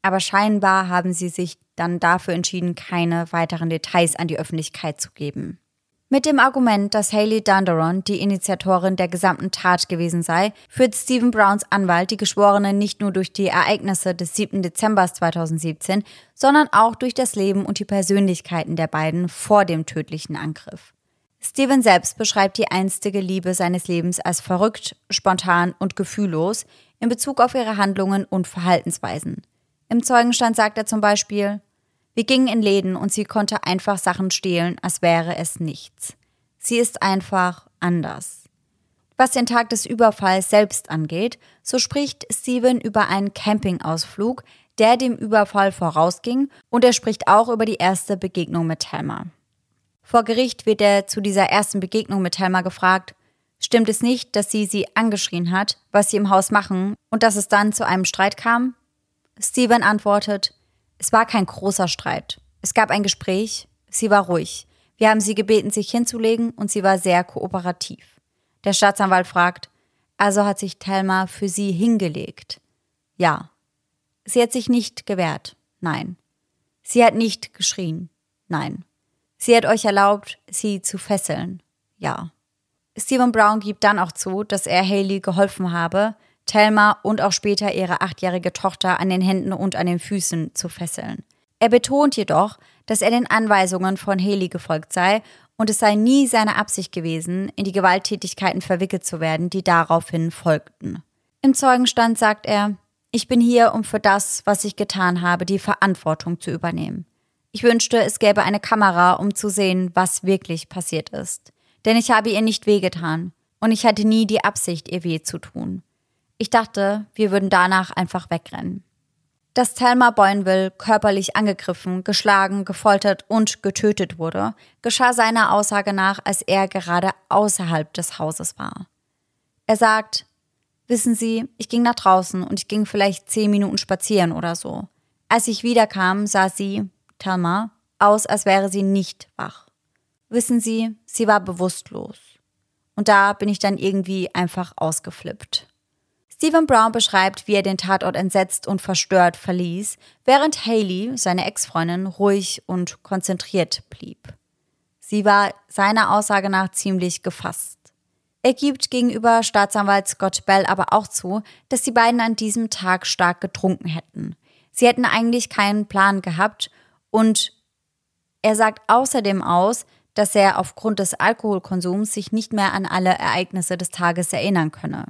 aber scheinbar haben sie sich dann dafür entschieden, keine weiteren Details an die Öffentlichkeit zu geben. Mit dem Argument, dass Haley Dunderon die Initiatorin der gesamten Tat gewesen sei, führt Stephen Browns Anwalt die Geschworenen nicht nur durch die Ereignisse des 7. Dezember 2017, sondern auch durch das Leben und die Persönlichkeiten der beiden vor dem tödlichen Angriff. Stephen selbst beschreibt die einstige Liebe seines Lebens als verrückt, spontan und gefühllos in Bezug auf ihre Handlungen und Verhaltensweisen. Im Zeugenstand sagt er zum Beispiel, wir gingen in Läden und sie konnte einfach Sachen stehlen, als wäre es nichts. Sie ist einfach anders. Was den Tag des Überfalls selbst angeht, so spricht Steven über einen Campingausflug, der dem Überfall vorausging, und er spricht auch über die erste Begegnung mit Thelma. Vor Gericht wird er zu dieser ersten Begegnung mit Thelma gefragt, stimmt es nicht, dass sie sie angeschrien hat, was sie im Haus machen, und dass es dann zu einem Streit kam? Steven antwortet, es war kein großer Streit. Es gab ein Gespräch, sie war ruhig. Wir haben sie gebeten, sich hinzulegen und sie war sehr kooperativ. Der Staatsanwalt fragt, also hat sich Thelma für sie hingelegt? Ja. Sie hat sich nicht gewehrt? Nein. Sie hat nicht geschrien? Nein. Sie hat euch erlaubt, sie zu fesseln? Ja. Stephen Brown gibt dann auch zu, dass er Haley geholfen habe, Thelma und auch später ihre achtjährige Tochter an den Händen und an den Füßen zu fesseln. Er betont jedoch, dass er den Anweisungen von Haley gefolgt sei und es sei nie seine Absicht gewesen, in die Gewalttätigkeiten verwickelt zu werden, die daraufhin folgten. Im Zeugenstand sagt er, ich bin hier, um für das, was ich getan habe, die Verantwortung zu übernehmen. Ich wünschte, es gäbe eine Kamera, um zu sehen, was wirklich passiert ist. Denn ich habe ihr nicht wehgetan und ich hatte nie die Absicht, ihr weh zu tun. Ich dachte, wir würden danach einfach wegrennen. Dass Thelma Boynville körperlich angegriffen, geschlagen, gefoltert und getötet wurde, geschah seiner Aussage nach, als er gerade außerhalb des Hauses war. Er sagt, Wissen Sie, ich ging nach draußen und ich ging vielleicht zehn Minuten spazieren oder so. Als ich wiederkam, sah sie, Thelma, aus, als wäre sie nicht wach. Wissen Sie, sie war bewusstlos. Und da bin ich dann irgendwie einfach ausgeflippt. Stephen Brown beschreibt, wie er den Tatort entsetzt und verstört verließ, während Haley, seine Ex-Freundin, ruhig und konzentriert blieb. Sie war seiner Aussage nach ziemlich gefasst. Er gibt gegenüber Staatsanwalt Scott Bell aber auch zu, dass die beiden an diesem Tag stark getrunken hätten. Sie hätten eigentlich keinen Plan gehabt und er sagt außerdem aus, dass er aufgrund des Alkoholkonsums sich nicht mehr an alle Ereignisse des Tages erinnern könne.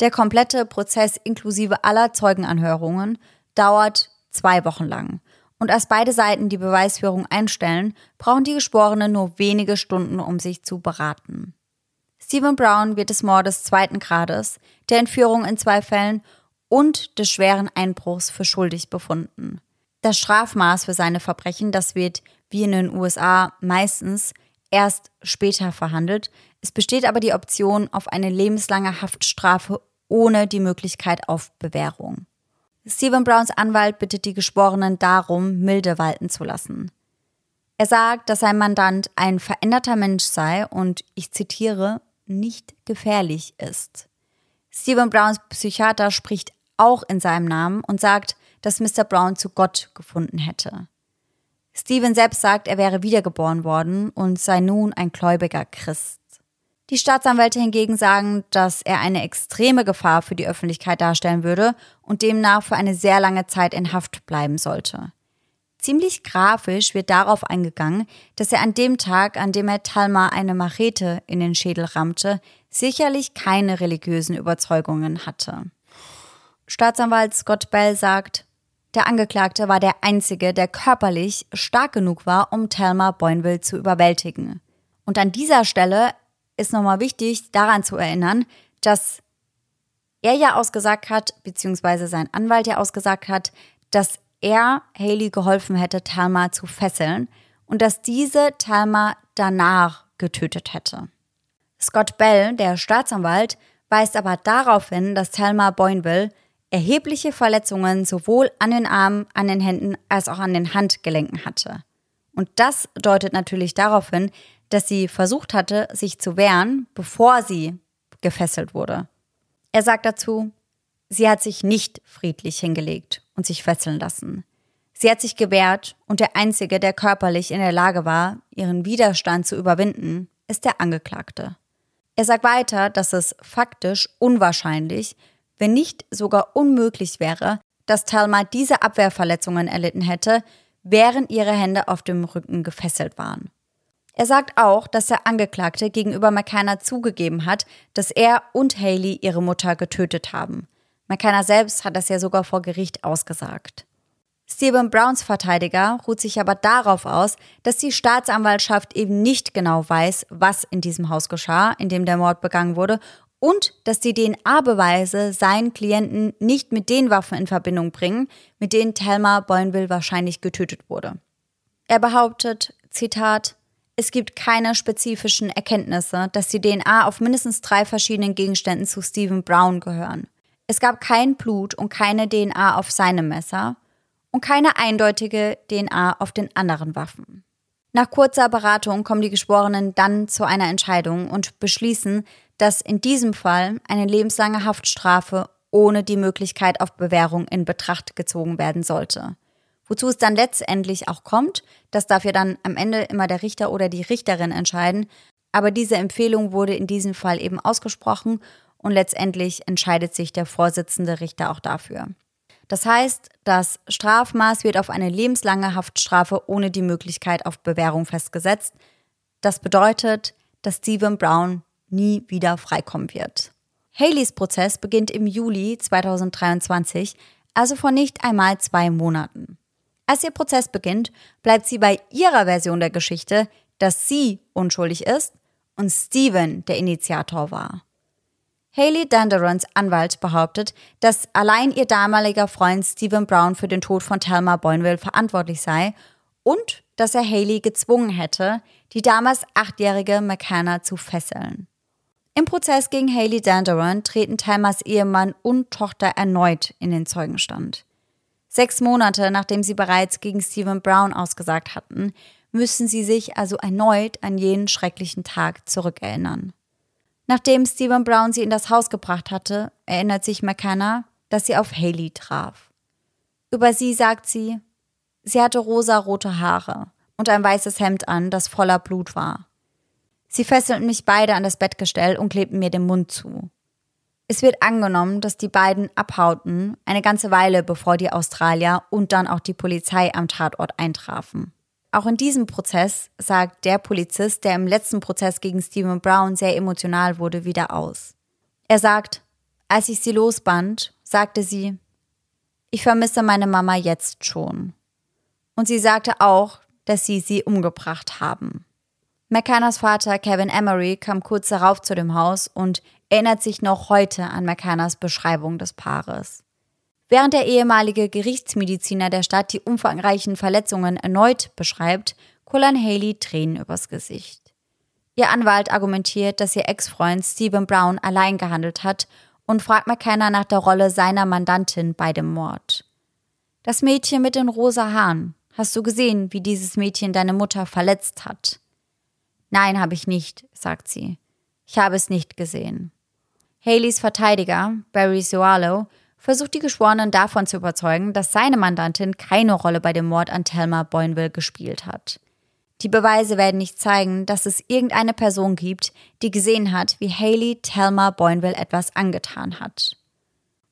Der komplette Prozess inklusive aller Zeugenanhörungen dauert zwei Wochen lang. Und als beide Seiten die Beweisführung einstellen, brauchen die Geschworenen nur wenige Stunden, um sich zu beraten. Stephen Brown wird des Mordes zweiten Grades, der Entführung in zwei Fällen und des schweren Einbruchs für schuldig befunden. Das Strafmaß für seine Verbrechen, das wird wie in den USA meistens erst später verhandelt. Es besteht aber die Option auf eine lebenslange Haftstrafe ohne die Möglichkeit auf Bewährung. Stephen Browns Anwalt bittet die Geschworenen darum, milde walten zu lassen. Er sagt, dass sein Mandant ein veränderter Mensch sei und, ich zitiere, nicht gefährlich ist. Stephen Browns Psychiater spricht auch in seinem Namen und sagt, dass Mr. Brown zu Gott gefunden hätte. Stephen selbst sagt, er wäre wiedergeboren worden und sei nun ein gläubiger Christ. Die Staatsanwälte hingegen sagen, dass er eine extreme Gefahr für die Öffentlichkeit darstellen würde und demnach für eine sehr lange Zeit in Haft bleiben sollte. Ziemlich grafisch wird darauf eingegangen, dass er an dem Tag, an dem er Talma eine Machete in den Schädel rammte, sicherlich keine religiösen Überzeugungen hatte. Staatsanwalt Scott Bell sagt, der Angeklagte war der Einzige, der körperlich stark genug war, um Thelma Boynville zu überwältigen. Und an dieser Stelle ist nochmal wichtig, daran zu erinnern, dass er ja ausgesagt hat, beziehungsweise sein Anwalt ja ausgesagt hat, dass er Haley geholfen hätte, Talma zu fesseln und dass diese Talma danach getötet hätte. Scott Bell, der Staatsanwalt, weist aber darauf hin, dass Thelma Boynville erhebliche Verletzungen sowohl an den Armen, an den Händen als auch an den Handgelenken hatte. Und das deutet natürlich darauf hin, dass sie versucht hatte, sich zu wehren, bevor sie gefesselt wurde. Er sagt dazu, sie hat sich nicht friedlich hingelegt und sich fesseln lassen. Sie hat sich gewehrt und der Einzige, der körperlich in der Lage war, ihren Widerstand zu überwinden, ist der Angeklagte. Er sagt weiter, dass es faktisch unwahrscheinlich, wenn nicht sogar unmöglich wäre, dass Talma diese Abwehrverletzungen erlitten hätte, während ihre Hände auf dem Rücken gefesselt waren. Er sagt auch, dass der Angeklagte gegenüber McKenna zugegeben hat, dass er und Haley ihre Mutter getötet haben. McKenna selbst hat das ja sogar vor Gericht ausgesagt. Stephen Browns Verteidiger ruht sich aber darauf aus, dass die Staatsanwaltschaft eben nicht genau weiß, was in diesem Haus geschah, in dem der Mord begangen wurde, und dass die DNA-Beweise seinen Klienten nicht mit den Waffen in Verbindung bringen, mit denen Thelma Boynville wahrscheinlich getötet wurde. Er behauptet, Zitat, es gibt keine spezifischen Erkenntnisse, dass die DNA auf mindestens drei verschiedenen Gegenständen zu Stephen Brown gehören. Es gab kein Blut und keine DNA auf seinem Messer und keine eindeutige DNA auf den anderen Waffen. Nach kurzer Beratung kommen die Geschworenen dann zu einer Entscheidung und beschließen, dass in diesem Fall eine lebenslange Haftstrafe ohne die Möglichkeit auf Bewährung in Betracht gezogen werden sollte. Wozu es dann letztendlich auch kommt, das darf ja dann am Ende immer der Richter oder die Richterin entscheiden, aber diese Empfehlung wurde in diesem Fall eben ausgesprochen und letztendlich entscheidet sich der Vorsitzende Richter auch dafür. Das heißt, das Strafmaß wird auf eine lebenslange Haftstrafe ohne die Möglichkeit auf Bewährung festgesetzt. Das bedeutet, dass Stephen Brown nie wieder freikommen wird. Haleys Prozess beginnt im Juli 2023, also vor nicht einmal zwei Monaten. Als ihr Prozess beginnt, bleibt sie bei ihrer Version der Geschichte, dass sie unschuldig ist und Stephen der Initiator war. Haley Danderons Anwalt behauptet, dass allein ihr damaliger Freund Stephen Brown für den Tod von Thelma Boynville verantwortlich sei und dass er Haley gezwungen hätte, die damals achtjährige McKenna zu fesseln. Im Prozess gegen Haley Danderon treten Thelmas Ehemann und Tochter erneut in den Zeugenstand. Sechs Monate nachdem sie bereits gegen Stephen Brown ausgesagt hatten, müssen sie sich also erneut an jenen schrecklichen Tag zurückerinnern. Nachdem Stephen Brown sie in das Haus gebracht hatte, erinnert sich McKenna, dass sie auf Haley traf. Über sie sagt sie, sie hatte rosa-rote Haare und ein weißes Hemd an, das voller Blut war. Sie fesselten mich beide an das Bettgestell und klebten mir den Mund zu. Es wird angenommen, dass die beiden abhauten, eine ganze Weile bevor die Australier und dann auch die Polizei am Tatort eintrafen. Auch in diesem Prozess sagt der Polizist, der im letzten Prozess gegen Stephen Brown sehr emotional wurde, wieder aus. Er sagt, als ich sie losband, sagte sie, ich vermisse meine Mama jetzt schon. Und sie sagte auch, dass sie sie umgebracht haben. McKennas Vater Kevin Emery kam kurz darauf zu dem Haus und erinnert sich noch heute an McKennas Beschreibung des Paares. Während der ehemalige Gerichtsmediziner der Stadt die umfangreichen Verletzungen erneut beschreibt, kullern Haley Tränen übers Gesicht. Ihr Anwalt argumentiert, dass ihr Ex-Freund Stephen Brown allein gehandelt hat und fragt McKenna nach der Rolle seiner Mandantin bei dem Mord. Das Mädchen mit den rosa Haaren. Hast du gesehen, wie dieses Mädchen deine Mutter verletzt hat? Nein, habe ich nicht, sagt sie. Ich habe es nicht gesehen. Haleys Verteidiger, Barry Soalo, versucht die Geschworenen davon zu überzeugen, dass seine Mandantin keine Rolle bei dem Mord an Thelma Boynville gespielt hat. Die Beweise werden nicht zeigen, dass es irgendeine Person gibt, die gesehen hat, wie Haley Thelma Boynville etwas angetan hat.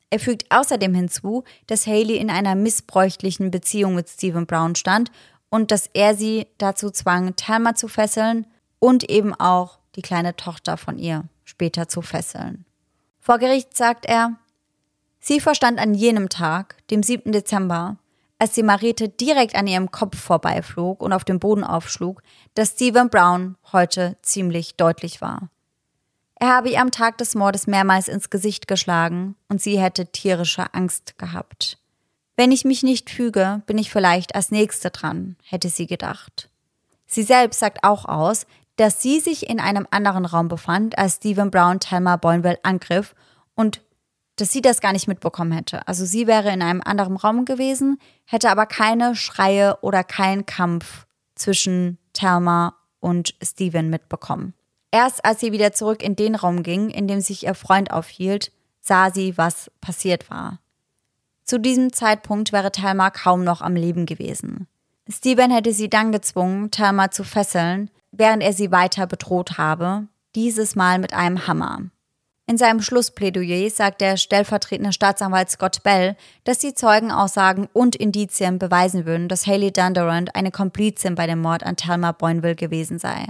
Er fügt außerdem hinzu, dass Haley in einer missbräuchlichen Beziehung mit Stephen Brown stand und dass er sie dazu zwang, Thelma zu fesseln und eben auch die kleine Tochter von ihr später zu fesseln. Vor Gericht sagt er, Sie verstand an jenem Tag, dem 7. Dezember, als die Marete direkt an ihrem Kopf vorbeiflog und auf dem Boden aufschlug, dass Stephen Brown heute ziemlich deutlich war. Er habe ihr am Tag des Mordes mehrmals ins Gesicht geschlagen und sie hätte tierische Angst gehabt. Wenn ich mich nicht füge, bin ich vielleicht als Nächste dran, hätte sie gedacht. Sie selbst sagt auch aus, dass sie sich in einem anderen Raum befand, als Stephen Brown Thelma Boynville angriff und dass sie das gar nicht mitbekommen hätte. Also sie wäre in einem anderen Raum gewesen, hätte aber keine Schreie oder keinen Kampf zwischen Thelma und Steven mitbekommen. Erst als sie wieder zurück in den Raum ging, in dem sich ihr Freund aufhielt, sah sie, was passiert war. Zu diesem Zeitpunkt wäre Thelma kaum noch am Leben gewesen. Steven hätte sie dann gezwungen, Thelma zu fesseln, während er sie weiter bedroht habe, dieses Mal mit einem Hammer. In seinem Schlussplädoyer sagt der stellvertretende Staatsanwalt Scott Bell, dass die Zeugenaussagen und Indizien beweisen würden, dass Haley Dundurant eine Komplizin bei dem Mord an Thelma Boynville gewesen sei.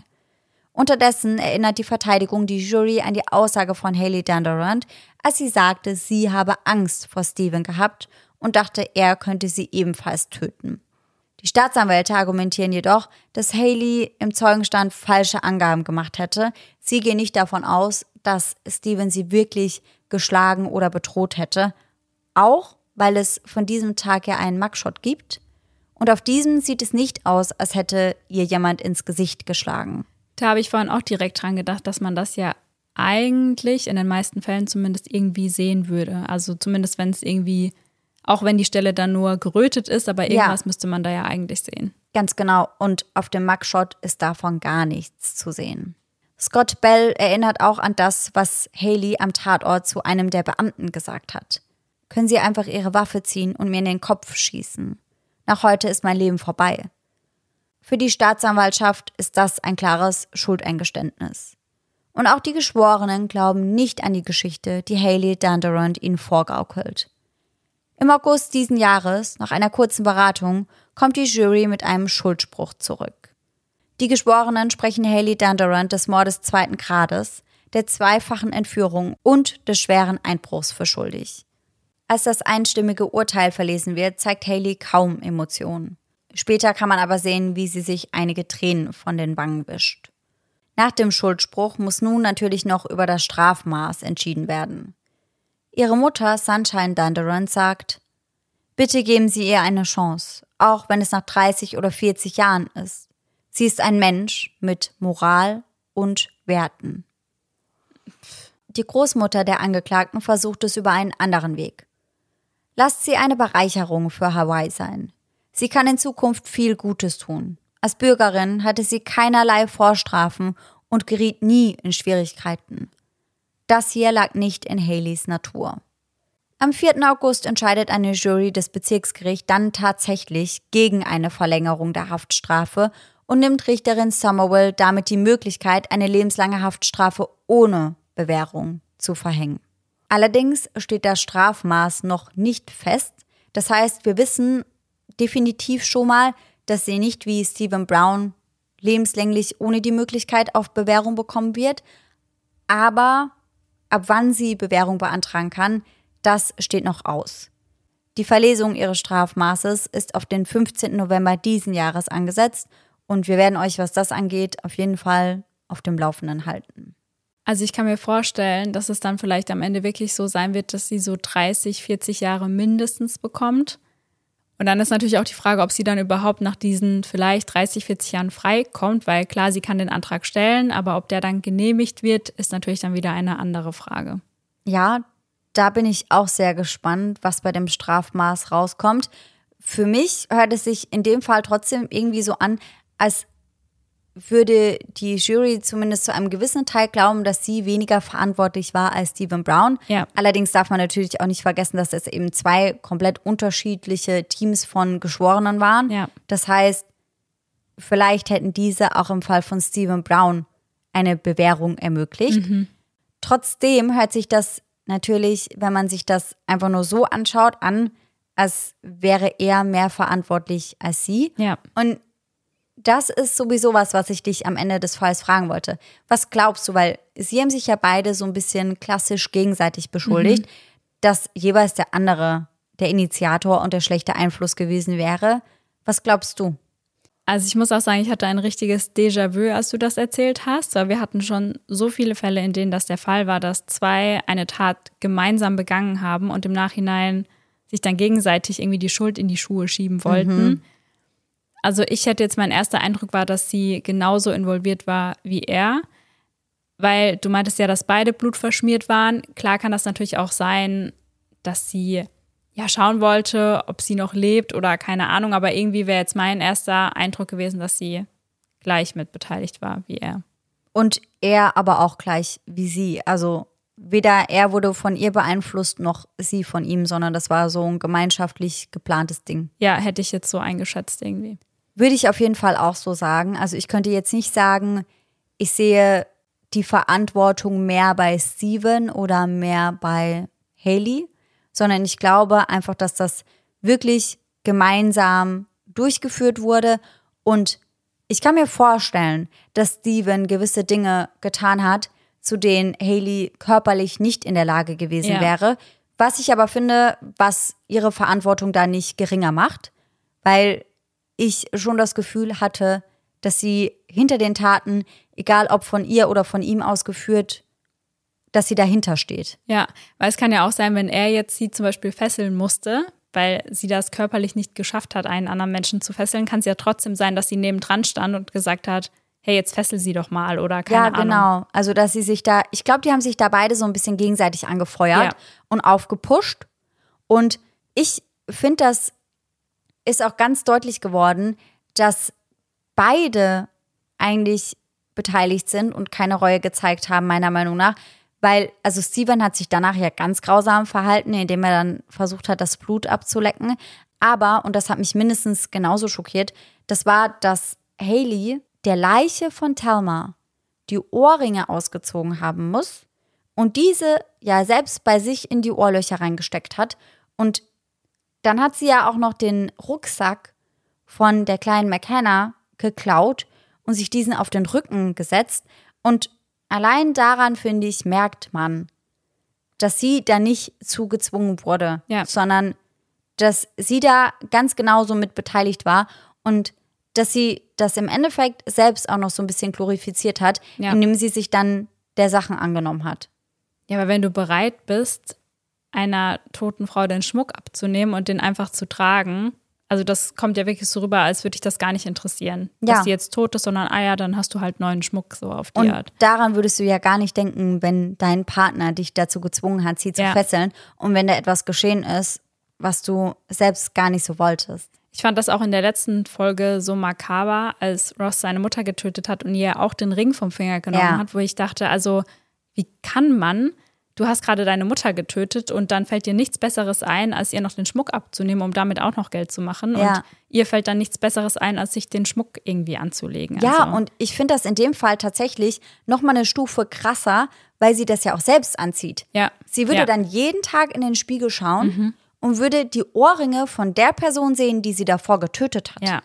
Unterdessen erinnert die Verteidigung die Jury an die Aussage von Haley Dundurant, als sie sagte, sie habe Angst vor Steven gehabt und dachte, er könnte sie ebenfalls töten. Die Staatsanwälte argumentieren jedoch, dass Haley im Zeugenstand falsche Angaben gemacht hätte. Sie gehen nicht davon aus, dass Steven sie wirklich geschlagen oder bedroht hätte. Auch weil es von diesem Tag ja einen Mugshot gibt. Und auf diesem sieht es nicht aus, als hätte ihr jemand ins Gesicht geschlagen.
Da habe ich vorhin auch direkt dran gedacht, dass man das ja eigentlich in den meisten Fällen zumindest irgendwie sehen würde. Also zumindest wenn es irgendwie auch wenn die Stelle dann nur gerötet ist, aber irgendwas ja. müsste man da ja eigentlich sehen.
Ganz genau. Und auf dem Mugshot ist davon gar nichts zu sehen. Scott Bell erinnert auch an das, was Haley am Tatort zu einem der Beamten gesagt hat. Können Sie einfach Ihre Waffe ziehen und mir in den Kopf schießen? Nach heute ist mein Leben vorbei. Für die Staatsanwaltschaft ist das ein klares Schuldeingeständnis. Und auch die Geschworenen glauben nicht an die Geschichte, die Haley Dandurand ihnen vorgaukelt. Im August diesen Jahres, nach einer kurzen Beratung, kommt die Jury mit einem Schuldspruch zurück. Die Geschworenen sprechen Haley Dandurant des Mordes zweiten Grades, der zweifachen Entführung und des schweren Einbruchs für schuldig. Als das einstimmige Urteil verlesen wird, zeigt Haley kaum Emotionen. Später kann man aber sehen, wie sie sich einige Tränen von den Wangen wischt. Nach dem Schuldspruch muss nun natürlich noch über das Strafmaß entschieden werden. Ihre Mutter Sunshine Dundurant sagt, Bitte geben Sie ihr eine Chance, auch wenn es nach 30 oder 40 Jahren ist. Sie ist ein Mensch mit Moral und Werten. Die Großmutter der Angeklagten versucht es über einen anderen Weg. Lasst sie eine Bereicherung für Hawaii sein. Sie kann in Zukunft viel Gutes tun. Als Bürgerin hatte sie keinerlei Vorstrafen und geriet nie in Schwierigkeiten. Das hier lag nicht in Haleys Natur. Am 4. August entscheidet eine Jury des Bezirksgerichts dann tatsächlich gegen eine Verlängerung der Haftstrafe und nimmt Richterin Somerville damit die Möglichkeit, eine lebenslange Haftstrafe ohne Bewährung zu verhängen. Allerdings steht das Strafmaß noch nicht fest. Das heißt, wir wissen definitiv schon mal, dass sie nicht wie Stephen Brown lebenslänglich ohne die Möglichkeit auf Bewährung bekommen wird. Aber Ab wann sie Bewährung beantragen kann, das steht noch aus. Die Verlesung ihres Strafmaßes ist auf den 15. November diesen Jahres angesetzt und wir werden euch, was das angeht, auf jeden Fall auf dem Laufenden halten.
Also ich kann mir vorstellen, dass es dann vielleicht am Ende wirklich so sein wird, dass sie so 30, 40 Jahre mindestens bekommt. Und dann ist natürlich auch die Frage, ob sie dann überhaupt nach diesen vielleicht 30, 40 Jahren freikommt, weil klar, sie kann den Antrag stellen, aber ob der dann genehmigt wird, ist natürlich dann wieder eine andere Frage.
Ja, da bin ich auch sehr gespannt, was bei dem Strafmaß rauskommt. Für mich hört es sich in dem Fall trotzdem irgendwie so an, als würde die Jury zumindest zu einem gewissen Teil glauben, dass sie weniger verantwortlich war als Stephen Brown.
Ja.
Allerdings darf man natürlich auch nicht vergessen, dass es eben zwei komplett unterschiedliche Teams von Geschworenen waren.
Ja.
Das heißt, vielleicht hätten diese auch im Fall von Stephen Brown eine Bewährung ermöglicht. Mhm. Trotzdem hört sich das natürlich, wenn man sich das einfach nur so anschaut, an, als wäre er mehr verantwortlich als sie.
Ja.
Und das ist sowieso was, was ich dich am Ende des Falls fragen wollte. Was glaubst du? Weil sie haben sich ja beide so ein bisschen klassisch gegenseitig beschuldigt, mhm. dass jeweils der andere der Initiator und der schlechte Einfluss gewesen wäre. Was glaubst du?
Also ich muss auch sagen, ich hatte ein richtiges Déjà-vu, als du das erzählt hast. Weil wir hatten schon so viele Fälle, in denen das der Fall war, dass zwei eine Tat gemeinsam begangen haben und im Nachhinein sich dann gegenseitig irgendwie die Schuld in die Schuhe schieben wollten. Mhm. Also ich hätte jetzt mein erster Eindruck war, dass sie genauso involviert war wie er, weil du meintest ja, dass beide blutverschmiert waren. Klar kann das natürlich auch sein, dass sie ja schauen wollte, ob sie noch lebt oder keine Ahnung, aber irgendwie wäre jetzt mein erster Eindruck gewesen, dass sie gleich mit beteiligt war wie er.
Und er aber auch gleich wie sie. Also weder er wurde von ihr beeinflusst noch sie von ihm, sondern das war so ein gemeinschaftlich geplantes Ding.
Ja, hätte ich jetzt so eingeschätzt irgendwie.
Würde ich auf jeden Fall auch so sagen. Also ich könnte jetzt nicht sagen, ich sehe die Verantwortung mehr bei Steven oder mehr bei Haley, sondern ich glaube einfach, dass das wirklich gemeinsam durchgeführt wurde und ich kann mir vorstellen, dass Steven gewisse Dinge getan hat, zu denen Haley körperlich nicht in der Lage gewesen
Ja.
wäre. Was ich aber finde, was ihre Verantwortung da nicht geringer macht, weil ich schon das Gefühl hatte, dass sie hinter den Taten, egal ob von ihr oder von ihm ausgeführt, dass sie dahinter steht.
Ja, weil es kann ja auch sein, wenn er jetzt sie zum Beispiel fesseln musste, weil sie das körperlich nicht geschafft hat, einen anderen Menschen zu fesseln, kann es ja trotzdem sein, dass sie nebendran stand und gesagt hat, hey, jetzt fessel sie doch mal oder keine
ja,
Ahnung.
genau. Also, dass sie sich da, ich glaube, die haben sich da beide so ein bisschen gegenseitig angefeuert
Ja.
und aufgepusht. Und ich finde, das ist auch ganz deutlich geworden, dass beide eigentlich beteiligt sind und keine Reue gezeigt haben, meiner Meinung nach. Weil, also Steven hat sich danach ja ganz grausam verhalten, indem er dann versucht hat, das Blut abzulecken. Aber, und das hat mich mindestens genauso schockiert, das war, dass Haley der Leiche von Thelma die Ohrringe ausgezogen haben muss und diese ja selbst bei sich in die Ohrlöcher reingesteckt hat. Und dann hat sie ja auch noch den Rucksack von der kleinen McKenna geklaut und sich diesen auf den Rücken gesetzt. Und allein daran, finde ich, merkt man, dass sie da nicht zugezwungen wurde,
Ja.
sondern dass sie da ganz genauso mit beteiligt war und dass sie das im Endeffekt selbst auch noch so ein bisschen glorifiziert hat,
Ja.
indem sie sich dann der Sachen angenommen hat.
Ja, aber wenn du bereit bist, einer toten Frau den Schmuck abzunehmen und den einfach zu tragen, also das kommt ja wirklich so rüber, als würde dich das gar nicht interessieren,
Ja.
dass die jetzt tot ist, sondern ah ja, dann hast du halt neuen Schmuck so auf die
Und
Art.
daran würdest du ja gar nicht denken, wenn dein Partner dich dazu gezwungen hat, sie zu
Ja.
fesseln und wenn da etwas geschehen ist, was du selbst gar nicht so wolltest.
Ich fand das auch in der letzten Folge so makaber, als Ross seine Mutter getötet hat und ihr auch den Ring vom Finger genommen
Ja.
hat, wo ich dachte, also wie kann man, du hast gerade deine Mutter getötet und dann fällt dir nichts Besseres ein, als ihr noch den Schmuck abzunehmen, um damit auch noch Geld zu machen.
Ja.
Und ihr fällt dann nichts Besseres ein, als sich den Schmuck irgendwie anzulegen.
Ja,
also,
und ich finde das in dem Fall tatsächlich noch mal eine Stufe krasser, weil sie das ja auch selbst anzieht.
Ja.
Sie würde
Ja. Mhm.
dann jeden Tag in den Spiegel schauen und würde die Ohrringe von der Person sehen, die sie davor getötet hat.
Ja.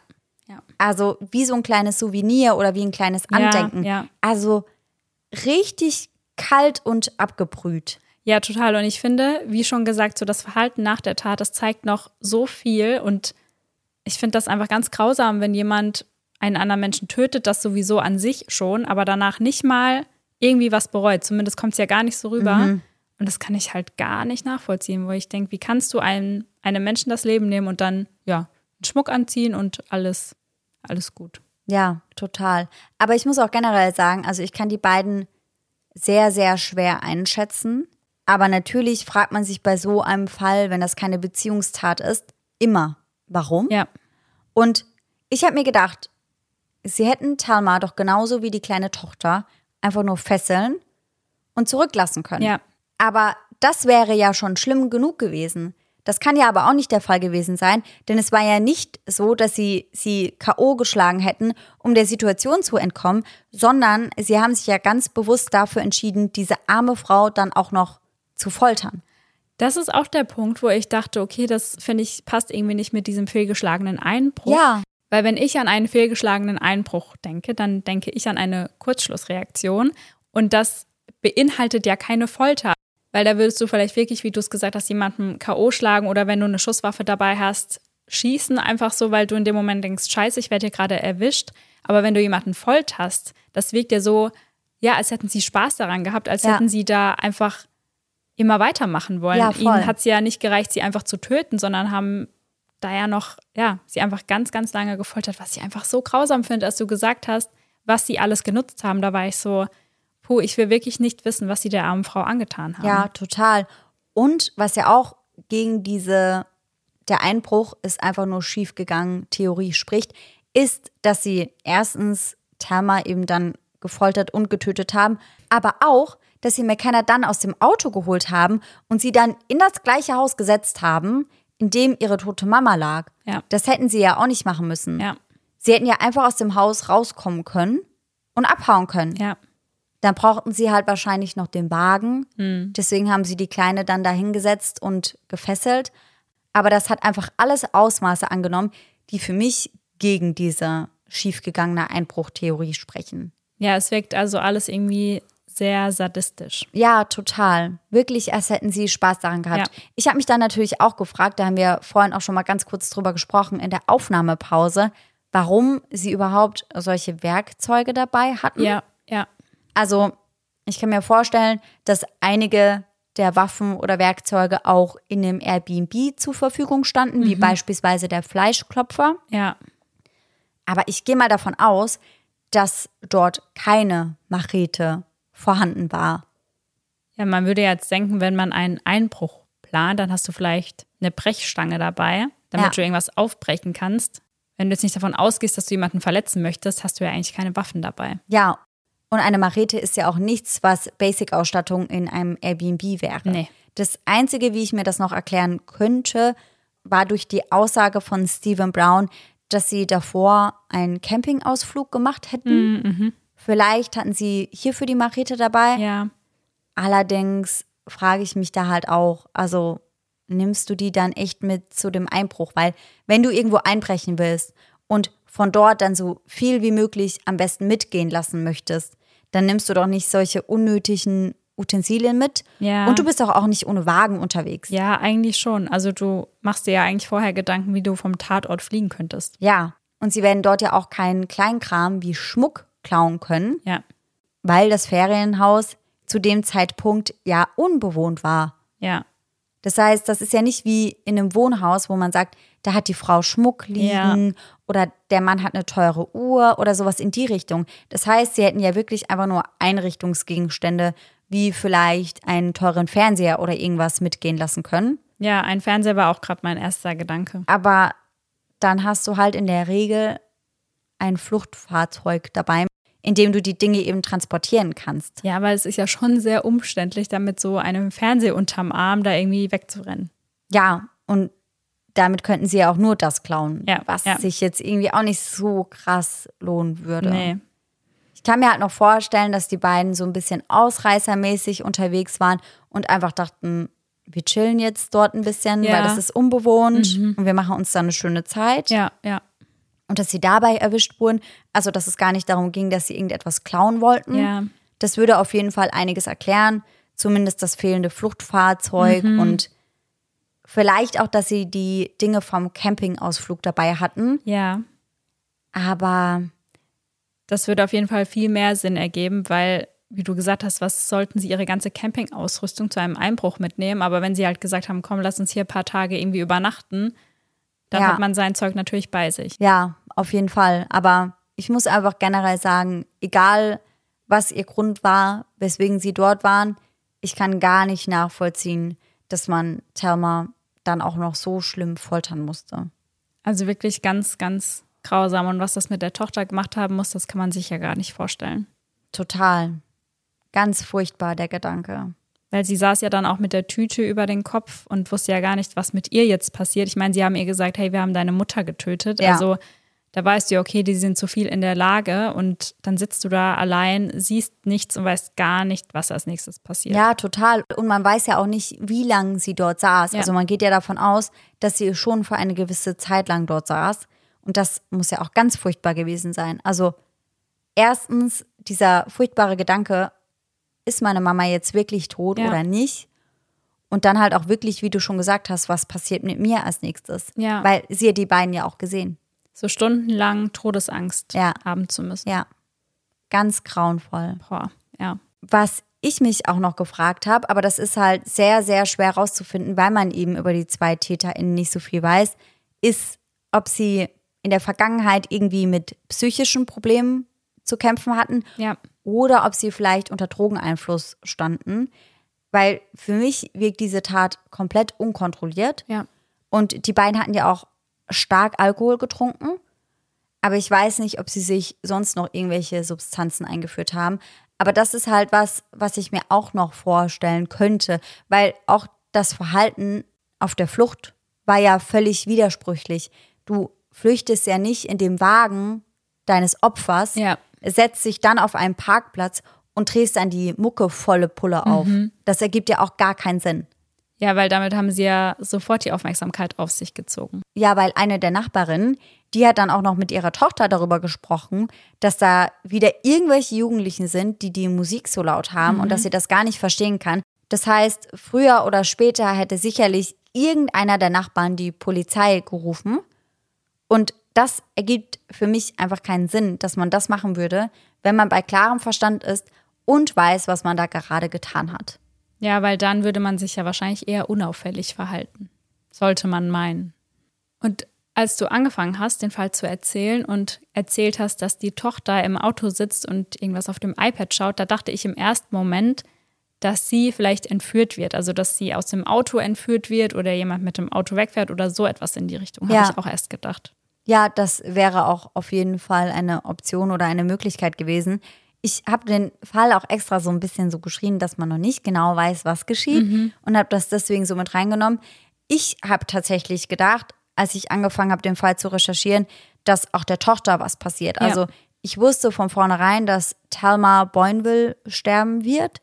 Ja.
Also wie so ein kleines Souvenir oder wie ein kleines
Ja,
Andenken.
ja.
Also richtig kalt und abgebrüht.
Ja, total. Und ich finde, wie schon gesagt, so das Verhalten nach der Tat, das zeigt noch so viel. Und ich finde das einfach ganz grausam, wenn jemand einen anderen Menschen tötet, das sowieso an sich schon, aber danach nicht mal irgendwie was bereut. Zumindest kommt es ja gar nicht so rüber. Und das kann ich halt gar nicht nachvollziehen, wo ich denke, wie kannst du einem, einem Menschen das Leben nehmen und dann, ja, einen Schmuck anziehen und alles, alles gut.
Ja, total. Aber ich muss auch generell sagen, also ich kann die beiden sehr, sehr schwer einschätzen. Aber natürlich fragt man sich bei so einem Fall, wenn das keine Beziehungstat ist, immer, warum?
Ja.
Und ich habe mir gedacht, sie hätten Talma doch genauso wie die kleine Tochter einfach nur fesseln und zurücklassen können.
Ja.
Aber das wäre ja schon schlimm genug gewesen. Das kann ja aber auch nicht der Fall gewesen sein, denn es war ja nicht so, dass sie sie KO geschlagen hätten, um der Situation zu entkommen, sondern sie haben sich ja ganz bewusst dafür entschieden, diese arme Frau dann auch noch zu foltern.
Das ist auch der Punkt, wo ich dachte, okay, das finde ich passt irgendwie nicht mit diesem fehlgeschlagenen Einbruch.
Ja.
Weil wenn ich an einen fehlgeschlagenen Einbruch denke, dann denke ich an eine Kurzschlussreaktion und das beinhaltet ja keine Folter. Weil da würdest du vielleicht wirklich, wie du es gesagt hast, jemanden K.O. schlagen oder wenn du eine Schusswaffe dabei hast, schießen, einfach so, weil du in dem Moment denkst, scheiße, ich werde hier gerade erwischt. Aber wenn du jemanden folterst, das wirkt ja so, ja, als hätten sie Spaß daran gehabt, als
Ja.
hätten sie da einfach immer weitermachen wollen.
Ja.
Ihnen hat es ja nicht gereicht, sie einfach zu töten, sondern haben da ja noch, ja, sie einfach ganz, ganz lange gefoltert, was ich einfach so grausam finde, als du gesagt hast, was sie alles genutzt haben. Da war ich so, puh, ich will wirklich nicht wissen, was sie der armen Frau angetan haben.
Ja, total. Und was ja auch gegen diese, der Einbruch ist einfach nur schiefgegangen, Theorie spricht, ist, dass sie erstens Thelma eben dann gefoltert und getötet haben, aber auch, dass sie McKenna dann aus dem Auto geholt haben und sie dann in das gleiche Haus gesetzt haben, in dem ihre tote Mama lag.
Ja.
Das hätten sie ja auch nicht machen müssen.
Ja.
Sie hätten ja einfach aus dem Haus rauskommen können und abhauen können.
Ja.
Dann brauchten sie halt wahrscheinlich noch den Wagen.
Hm.
Deswegen haben sie die Kleine dann da hingesetzt und gefesselt. Aber das hat einfach alles Ausmaße angenommen, die für mich gegen diese schiefgegangene Einbruchtheorie sprechen.
Ja, es wirkt also alles irgendwie sehr sadistisch.
Ja, total. Wirklich, als hätten sie Spaß daran gehabt.
Ja.
Ich habe mich dann natürlich auch gefragt, da haben wir vorhin auch schon mal ganz kurz drüber gesprochen in der Aufnahmepause, warum sie überhaupt solche Werkzeuge dabei hatten.
Ja, ja.
Also, ich kann mir vorstellen, dass einige der Waffen oder Werkzeuge auch in dem Airbnb zur Verfügung standen, wie beispielsweise der Fleischklopfer.
Ja.
Aber ich gehe mal davon aus, dass dort keine Machete vorhanden war.
Ja, man würde jetzt denken, wenn man einen Einbruch plant, dann hast du vielleicht eine Brechstange dabei, damit
Ja.
du irgendwas aufbrechen kannst. Wenn du jetzt nicht davon ausgehst, dass du jemanden verletzen möchtest, hast du ja eigentlich keine Waffen dabei.
Ja, und eine Machete ist ja auch nichts, was Basic-Ausstattung in einem Airbnb wäre.
Nee.
Das Einzige, wie ich mir das noch erklären könnte, war durch die Aussage von Stephen Brown, dass sie davor einen Campingausflug gemacht hätten. Vielleicht hatten sie hierfür die Machete dabei.
Ja.
Allerdings frage ich mich da halt auch, also nimmst du die dann echt mit zu dem Einbruch? Weil wenn du irgendwo einbrechen willst und von dort dann so viel wie möglich am besten mitgehen lassen möchtest, dann nimmst du doch nicht solche unnötigen Utensilien mit.
Ja.
Und du bist doch auch nicht ohne Wagen unterwegs.
Ja, eigentlich schon. Also du machst dir ja eigentlich vorher Gedanken, wie du vom Tatort fliegen könntest.
Ja. Und sie werden dort ja auch keinen Kleinkram wie Schmuck klauen können,
Ja.
weil das Ferienhaus zu dem Zeitpunkt ja unbewohnt war.
Ja.
Das heißt, das ist ja nicht wie in einem Wohnhaus, wo man sagt, da hat die Frau Schmuck liegen oder der Mann hat eine teure Uhr oder sowas in die Richtung. Das heißt, sie hätten ja wirklich einfach nur Einrichtungsgegenstände wie vielleicht einen teuren Fernseher oder irgendwas mitgehen lassen können.
Ja, ein Fernseher war auch gerade mein erster Gedanke.
Aber dann hast du halt in der Regel ein Fluchtfahrzeug dabei, in dem du die Dinge eben transportieren kannst.
Ja, aber es ist ja schon sehr umständlich, da mit so einem Fernseher unterm Arm da irgendwie wegzurennen.
Ja, und damit könnten sie ja auch nur das klauen,
Ja,
was
ja.
sich jetzt irgendwie auch nicht so krass lohnen würde.
Nee.
Ich kann mir halt noch vorstellen, dass die beiden so ein bisschen ausreißermäßig unterwegs waren und einfach dachten, wir chillen jetzt dort ein bisschen,
Ja.
weil das ist unbewohnt und wir machen uns da eine schöne Zeit.
Ja, ja.
Und dass sie dabei erwischt wurden, also dass es gar nicht darum ging, dass sie irgendetwas klauen wollten.
Ja.
Das würde auf jeden Fall einiges erklären, zumindest das fehlende Fluchtfahrzeug
Mhm.
und vielleicht auch, dass sie die Dinge vom Campingausflug dabei hatten.
Ja.
Aber
Das würde auf jeden Fall viel mehr Sinn ergeben, weil, wie du gesagt hast, was sollten sie ihre ganze Campingausrüstung zu einem Einbruch mitnehmen? Aber wenn sie halt gesagt haben, komm, lass uns hier ein paar Tage irgendwie übernachten, dann
Ja.
hat man sein Zeug natürlich bei sich.
Ja, auf jeden Fall. Aber ich muss einfach generell sagen, egal was ihr Grund war, weswegen sie dort waren, ich kann gar nicht nachvollziehen, dass man Thelma dann auch noch so schlimm foltern musste.
Also wirklich ganz, ganz grausam. Und was das mit der Tochter gemacht haben muss, das kann man sich ja gar nicht vorstellen.
Total. Ganz furchtbar, der Gedanke.
Weil sie saß ja dann auch mit der Tüte über den Kopf und wusste ja gar nicht, was mit ihr jetzt passiert. Ich meine, sie haben ihr gesagt, hey, wir haben deine Mutter getötet.
Ja.
Also da weißt du, okay, die sind zu viel in der Lage und dann sitzt du da allein, siehst nichts und weißt gar nicht, was als nächstes passiert.
Ja, total. Und man weiß ja auch nicht, wie lange sie dort saß.
Ja.
Also man geht ja davon aus, dass sie schon für eine gewisse Zeit lang dort saß. Und das muss ja auch ganz furchtbar gewesen sein. Also erstens, dieser furchtbare Gedanke, ist meine Mama jetzt wirklich tot
Ja.
oder nicht? Und dann halt auch wirklich, wie du schon gesagt hast, was passiert mit mir als nächstes?
Ja.
Weil sie hat die beiden ja auch gesehen.
So stundenlang Todesangst
Ja.
haben zu müssen.
Ja. Ganz grauenvoll.
Boah, ja.
Was ich mich auch noch gefragt habe, aber das ist halt sehr, sehr schwer rauszufinden, weil man eben über die zwei TäterInnen nicht so viel weiß, ist, ob sie in der Vergangenheit irgendwie mit psychischen Problemen zu kämpfen hatten
Ja.
oder ob sie vielleicht unter Drogeneinfluss standen. Weil für mich wirkt diese Tat komplett unkontrolliert.
Ja.
Und die beiden hatten ja auch stark Alkohol getrunken. Aber ich weiß nicht, ob sie sich sonst noch irgendwelche Substanzen eingeführt haben. Aber das ist halt was, was ich mir auch noch vorstellen könnte, weil auch das Verhalten auf der Flucht war ja völlig widersprüchlich. Du flüchtest ja nicht in dem Wagen deines Opfers,
Ja.
setzt sich dann auf einen Parkplatz und drehst dann die Mucke volle Pulle auf. Das ergibt ja auch gar keinen Sinn.
Ja, weil damit haben sie ja sofort die Aufmerksamkeit auf sich gezogen.
Ja, weil eine der Nachbarinnen, die hat dann auch noch mit ihrer Tochter darüber gesprochen, dass da wieder irgendwelche Jugendlichen sind, die die Musik so laut haben und dass sie das gar nicht verstehen kann. Das heißt, früher oder später hätte sicherlich irgendeiner der Nachbarn die Polizei gerufen. Und das ergibt für mich einfach keinen Sinn, dass man das machen würde, wenn man bei klarem Verstand ist und weiß, was man da gerade getan hat.
Ja, weil dann würde man sich ja wahrscheinlich eher unauffällig verhalten. Sollte man meinen. Und als du angefangen hast, den Fall zu erzählen und erzählt hast, dass die Tochter im Auto sitzt und irgendwas auf dem iPad schaut, da dachte ich im ersten Moment, dass sie vielleicht entführt wird. Also, dass sie aus dem Auto entführt wird oder jemand mit dem Auto wegfährt oder so etwas in die Richtung.
Ja.
Habe ich auch erst gedacht.
Ja, das wäre auch auf jeden Fall eine Option oder eine Möglichkeit gewesen. Ich habe den Fall auch extra so ein bisschen so geschrieben, dass man noch nicht genau weiß, was geschieht und habe das deswegen so mit reingenommen. Ich habe tatsächlich gedacht, als ich angefangen habe, den Fall zu recherchieren, dass auch der Tochter was passiert.
Ja.
Also ich wusste von vornherein, dass Thelma Boynville sterben wird,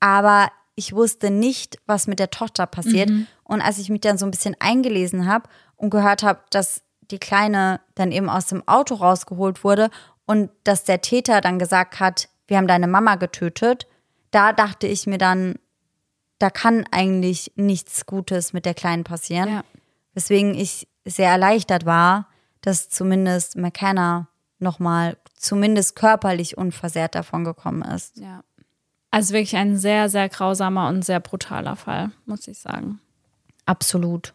aber ich wusste nicht, was mit der Tochter passiert. Und als ich mich dann so ein bisschen eingelesen habe und gehört habe, dass die Kleine dann eben aus dem Auto rausgeholt wurde und dass der Täter dann gesagt hat, wir haben deine Mama getötet, da dachte ich mir dann, da kann eigentlich nichts Gutes mit der Kleinen passieren.
Ja.
Weswegen ich sehr erleichtert war, dass zumindest McKenna nochmal zumindest körperlich unversehrt davon gekommen ist.
Ja. Also wirklich ein sehr, sehr grausamer und sehr brutaler Fall, muss ich sagen.
Absolut.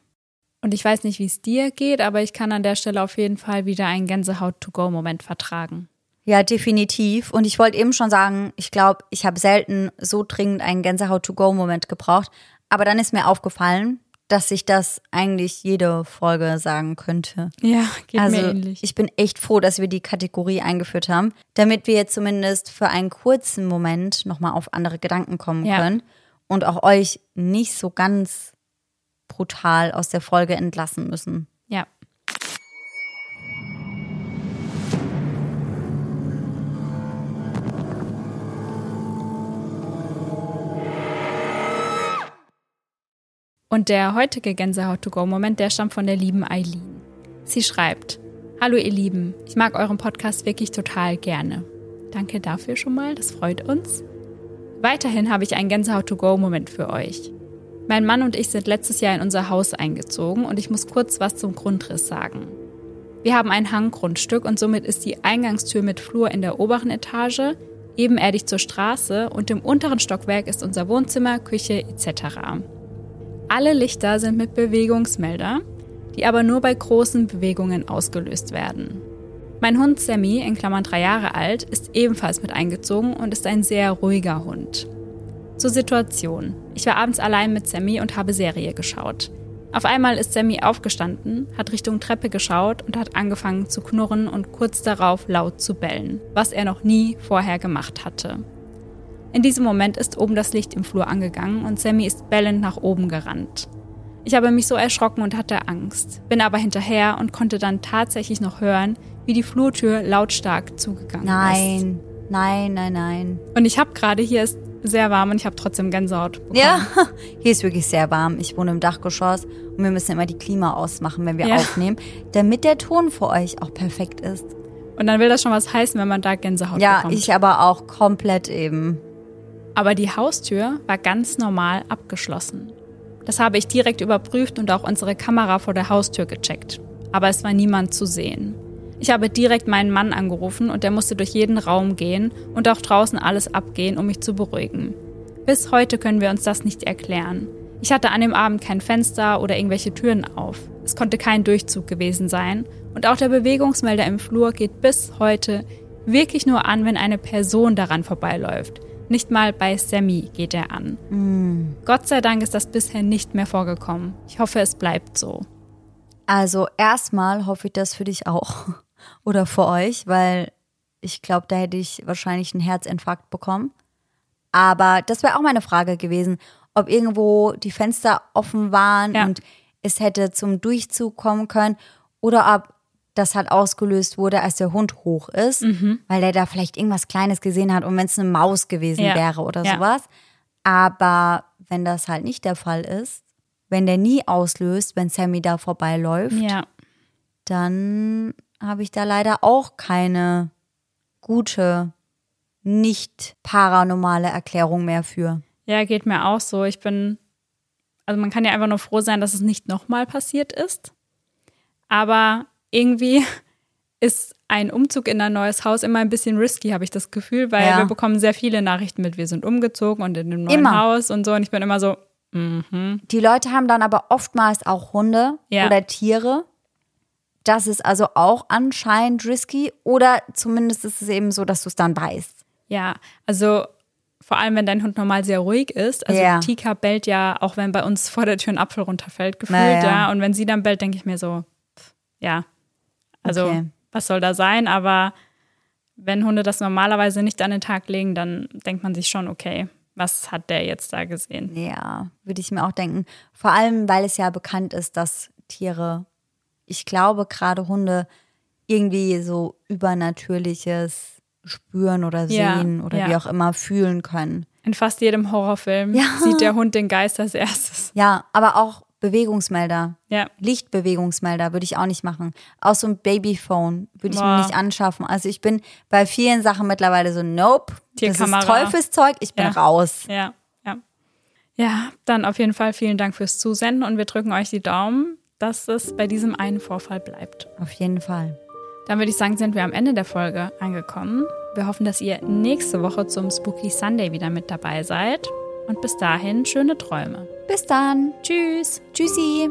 Und ich weiß nicht, wie es dir geht, aber ich kann an der Stelle auf jeden Fall wieder einen Gänsehaut-to-go-Moment vertragen.
Ja, definitiv. Und ich wollte eben schon sagen, ich glaube, ich habe selten so dringend einen Gänsehaut-to-go-Moment gebraucht. Aber dann ist mir aufgefallen, dass ich das eigentlich jede Folge sagen könnte.
Ja, geht
also
mir ähnlich.
ich bin echt froh, dass wir die Kategorie eingeführt haben, damit wir jetzt zumindest für einen kurzen Moment nochmal auf andere Gedanken kommen
Ja.
können und auch euch nicht so ganz brutal aus der Folge entlassen müssen.
ja. Und der heutige Gänsehaut-to-go-Moment, der stammt von der lieben Eileen. Sie schreibt, Hallo ihr Lieben, ich mag euren Podcast wirklich total gerne. Danke dafür schon mal, das freut uns. Weiterhin habe ich einen Gänsehaut-to-go-Moment für euch. Mein Mann und ich sind letztes Jahr in unser Haus eingezogen und ich muss kurz was zum Grundriss sagen. Wir haben ein Hanggrundstück und somit ist die Eingangstür mit Flur in der oberen Etage, ebenerdig zur Straße und im unteren Stockwerk ist unser Wohnzimmer, Küche etc. Alle Lichter sind mit Bewegungsmelder, die aber nur bei großen Bewegungen ausgelöst werden. Mein Hund Sammy, in Klammern drei Jahre alt, ist ebenfalls mit eingezogen und ist ein sehr ruhiger Hund. Zur Situation. Ich war abends allein mit Sammy und habe Serie geschaut. Auf einmal ist Sammy aufgestanden, hat Richtung Treppe geschaut und hat angefangen zu knurren und kurz darauf laut zu bellen, was er noch nie vorher gemacht hatte. In diesem Moment ist oben das Licht im Flur angegangen und Sammy ist bellend nach oben gerannt. Ich habe mich so erschrocken und hatte Angst, bin aber hinterher und konnte dann tatsächlich noch hören, wie die Flurtür lautstark zugegangen ist.
Nein, nein, nein, nein.
Und ich habe gerade, hier ist sehr warm und ich habe trotzdem Gänsehaut bekommen.
Ja, hier ist wirklich sehr warm. Ich wohne im Dachgeschoss und wir müssen immer die Klima ausmachen, wenn wir
Ja.
aufnehmen, damit der Ton für euch auch perfekt ist.
Und dann will das schon was heißen, wenn man da Gänsehaut
Ja,
bekommt.
ich aber auch komplett eben.
Aber die Haustür war ganz normal abgeschlossen. Das habe ich direkt überprüft und auch unsere Kamera vor der Haustür gecheckt. Aber es war niemand zu sehen. Ich habe direkt meinen Mann angerufen und er musste durch jeden Raum gehen und auch draußen alles abgehen, um mich zu beruhigen. Bis heute können wir uns das nicht erklären. Ich hatte an dem Abend kein Fenster oder irgendwelche Türen auf. Es konnte kein Durchzug gewesen sein. Und auch der Bewegungsmelder im Flur geht bis heute wirklich nur an, wenn eine Person daran vorbeiläuft. Nicht mal bei Sammy geht er an. Gott sei Dank ist das bisher nicht mehr vorgekommen. Ich hoffe, es bleibt so.
Also erstmal hoffe ich das für dich auch oder für euch, weil ich glaube, da hätte ich wahrscheinlich einen Herzinfarkt bekommen. Aber das wäre auch meine Frage gewesen, ob irgendwo die Fenster offen waren
Ja.
und es hätte zum Durchzug kommen können oder ob das halt ausgelöst wurde, als der Hund hoch ist,
Mhm.
weil der da vielleicht irgendwas Kleines gesehen hat und wenn es eine Maus gewesen
Ja.
wäre oder
Ja.
sowas. Aber wenn das halt nicht der Fall ist, wenn der nie auslöst, wenn Sammy da vorbeiläuft,
Ja.
dann habe ich da leider auch keine gute, nicht paranormale Erklärung mehr für.
Ja, geht mir auch so. Ich bin, also man kann ja einfach nur froh sein, dass es nicht nochmal passiert ist. Aber irgendwie ist ein Umzug in ein neues Haus immer ein bisschen risky, habe ich das Gefühl, weil
Ja.
wir bekommen sehr viele Nachrichten mit, wir sind umgezogen und in dem neuen
Immer.
Haus und so. Und ich bin immer so, mhm.
Die Leute haben dann aber oftmals auch Hunde
Ja.
oder Tiere. Das ist also auch anscheinend risky. Oder zumindest ist es eben so, dass du es dann weißt.
Ja, also vor allem, wenn dein Hund normal sehr ruhig ist. Also
Ja.
Tika bellt ja, auch wenn bei uns vor der Tür ein Apfel runterfällt, gefühlt,
ja.
ja. Und wenn sie dann bellt, denke ich mir so, pff, ja, also
Okay.
was soll da sein? Aber wenn Hunde das normalerweise nicht an den Tag legen, dann denkt man sich schon, okay, was hat der jetzt da gesehen?
Ja, würde ich mir auch denken. Vor allem, weil es ja bekannt ist, dass Tiere, ich glaube gerade Hunde, irgendwie so übernatürliches spüren oder
Ja,
sehen oder
ja.
wie auch immer fühlen können.
In fast jedem Horrorfilm
Ja.
sieht der Hund den Geist als erstes.
Ja, aber auch Bewegungsmelder.
Ja,
Lichtbewegungsmelder würde ich auch nicht machen. Auch so ein Babyphone würde ich
Boah.
mir nicht anschaffen. Also ich bin bei vielen Sachen mittlerweile so, nope, das ist. Teufelszeug, ich bin
Ja.
raus.
ja, ja. Ja, dann auf jeden Fall vielen Dank fürs Zusenden und wir drücken euch die Daumen, dass es bei diesem einen Vorfall bleibt.
Auf jeden Fall.
Dann würde ich sagen, sind wir am Ende der Folge angekommen. Wir hoffen, dass ihr nächste Woche zum Spooky Sunday wieder mit dabei seid. Und bis dahin schöne Träume.
Bis dann.
Tschüss.
Tschüssi.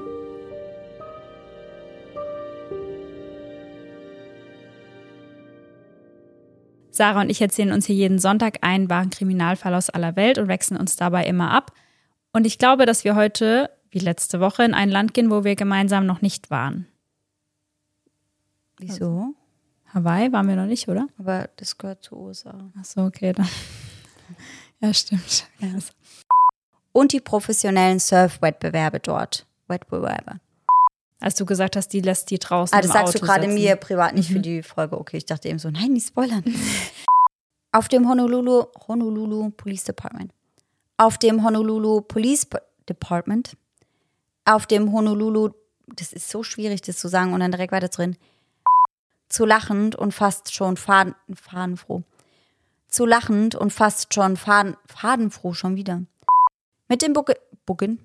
Sarah und ich erzählen uns hier jeden Sonntag einen wahren Kriminalfall aus aller Welt und wechseln uns dabei immer ab. Und ich glaube, dass wir heute, wie letzte Woche, in ein Land gehen, wo wir gemeinsam noch nicht waren.
Wieso?
Hawaii waren wir noch nicht, oder?
Aber das gehört zu USA.
Ach so, okay, dann. Ja, stimmt. Ja.
Und die professionellen Surf-Wettbewerbe dort. Wettbewerbe.
Als du gesagt hast, die lässt die draußen
Ah, das sagst
Auto
du gerade mir privat, nicht für die Folge. Okay, ich dachte eben so, nein, nicht spoilern. Auf dem Honolulu, Honolulu Police Department. Auf dem Honolulu Police Department. Auf dem Honolulu, das ist so schwierig, das zu sagen und dann direkt weiter drin. Zu lachend und fast schon faden, fadenfroh. Zu lachend und fast schon faden, fadenfroh schon wieder. Mit dem Bucke, Bucken.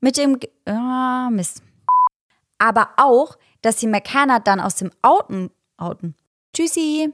Mit dem, ah, Mist. Aber auch, dass sie McCann dann aus dem Outen, Outen. Tschüssi.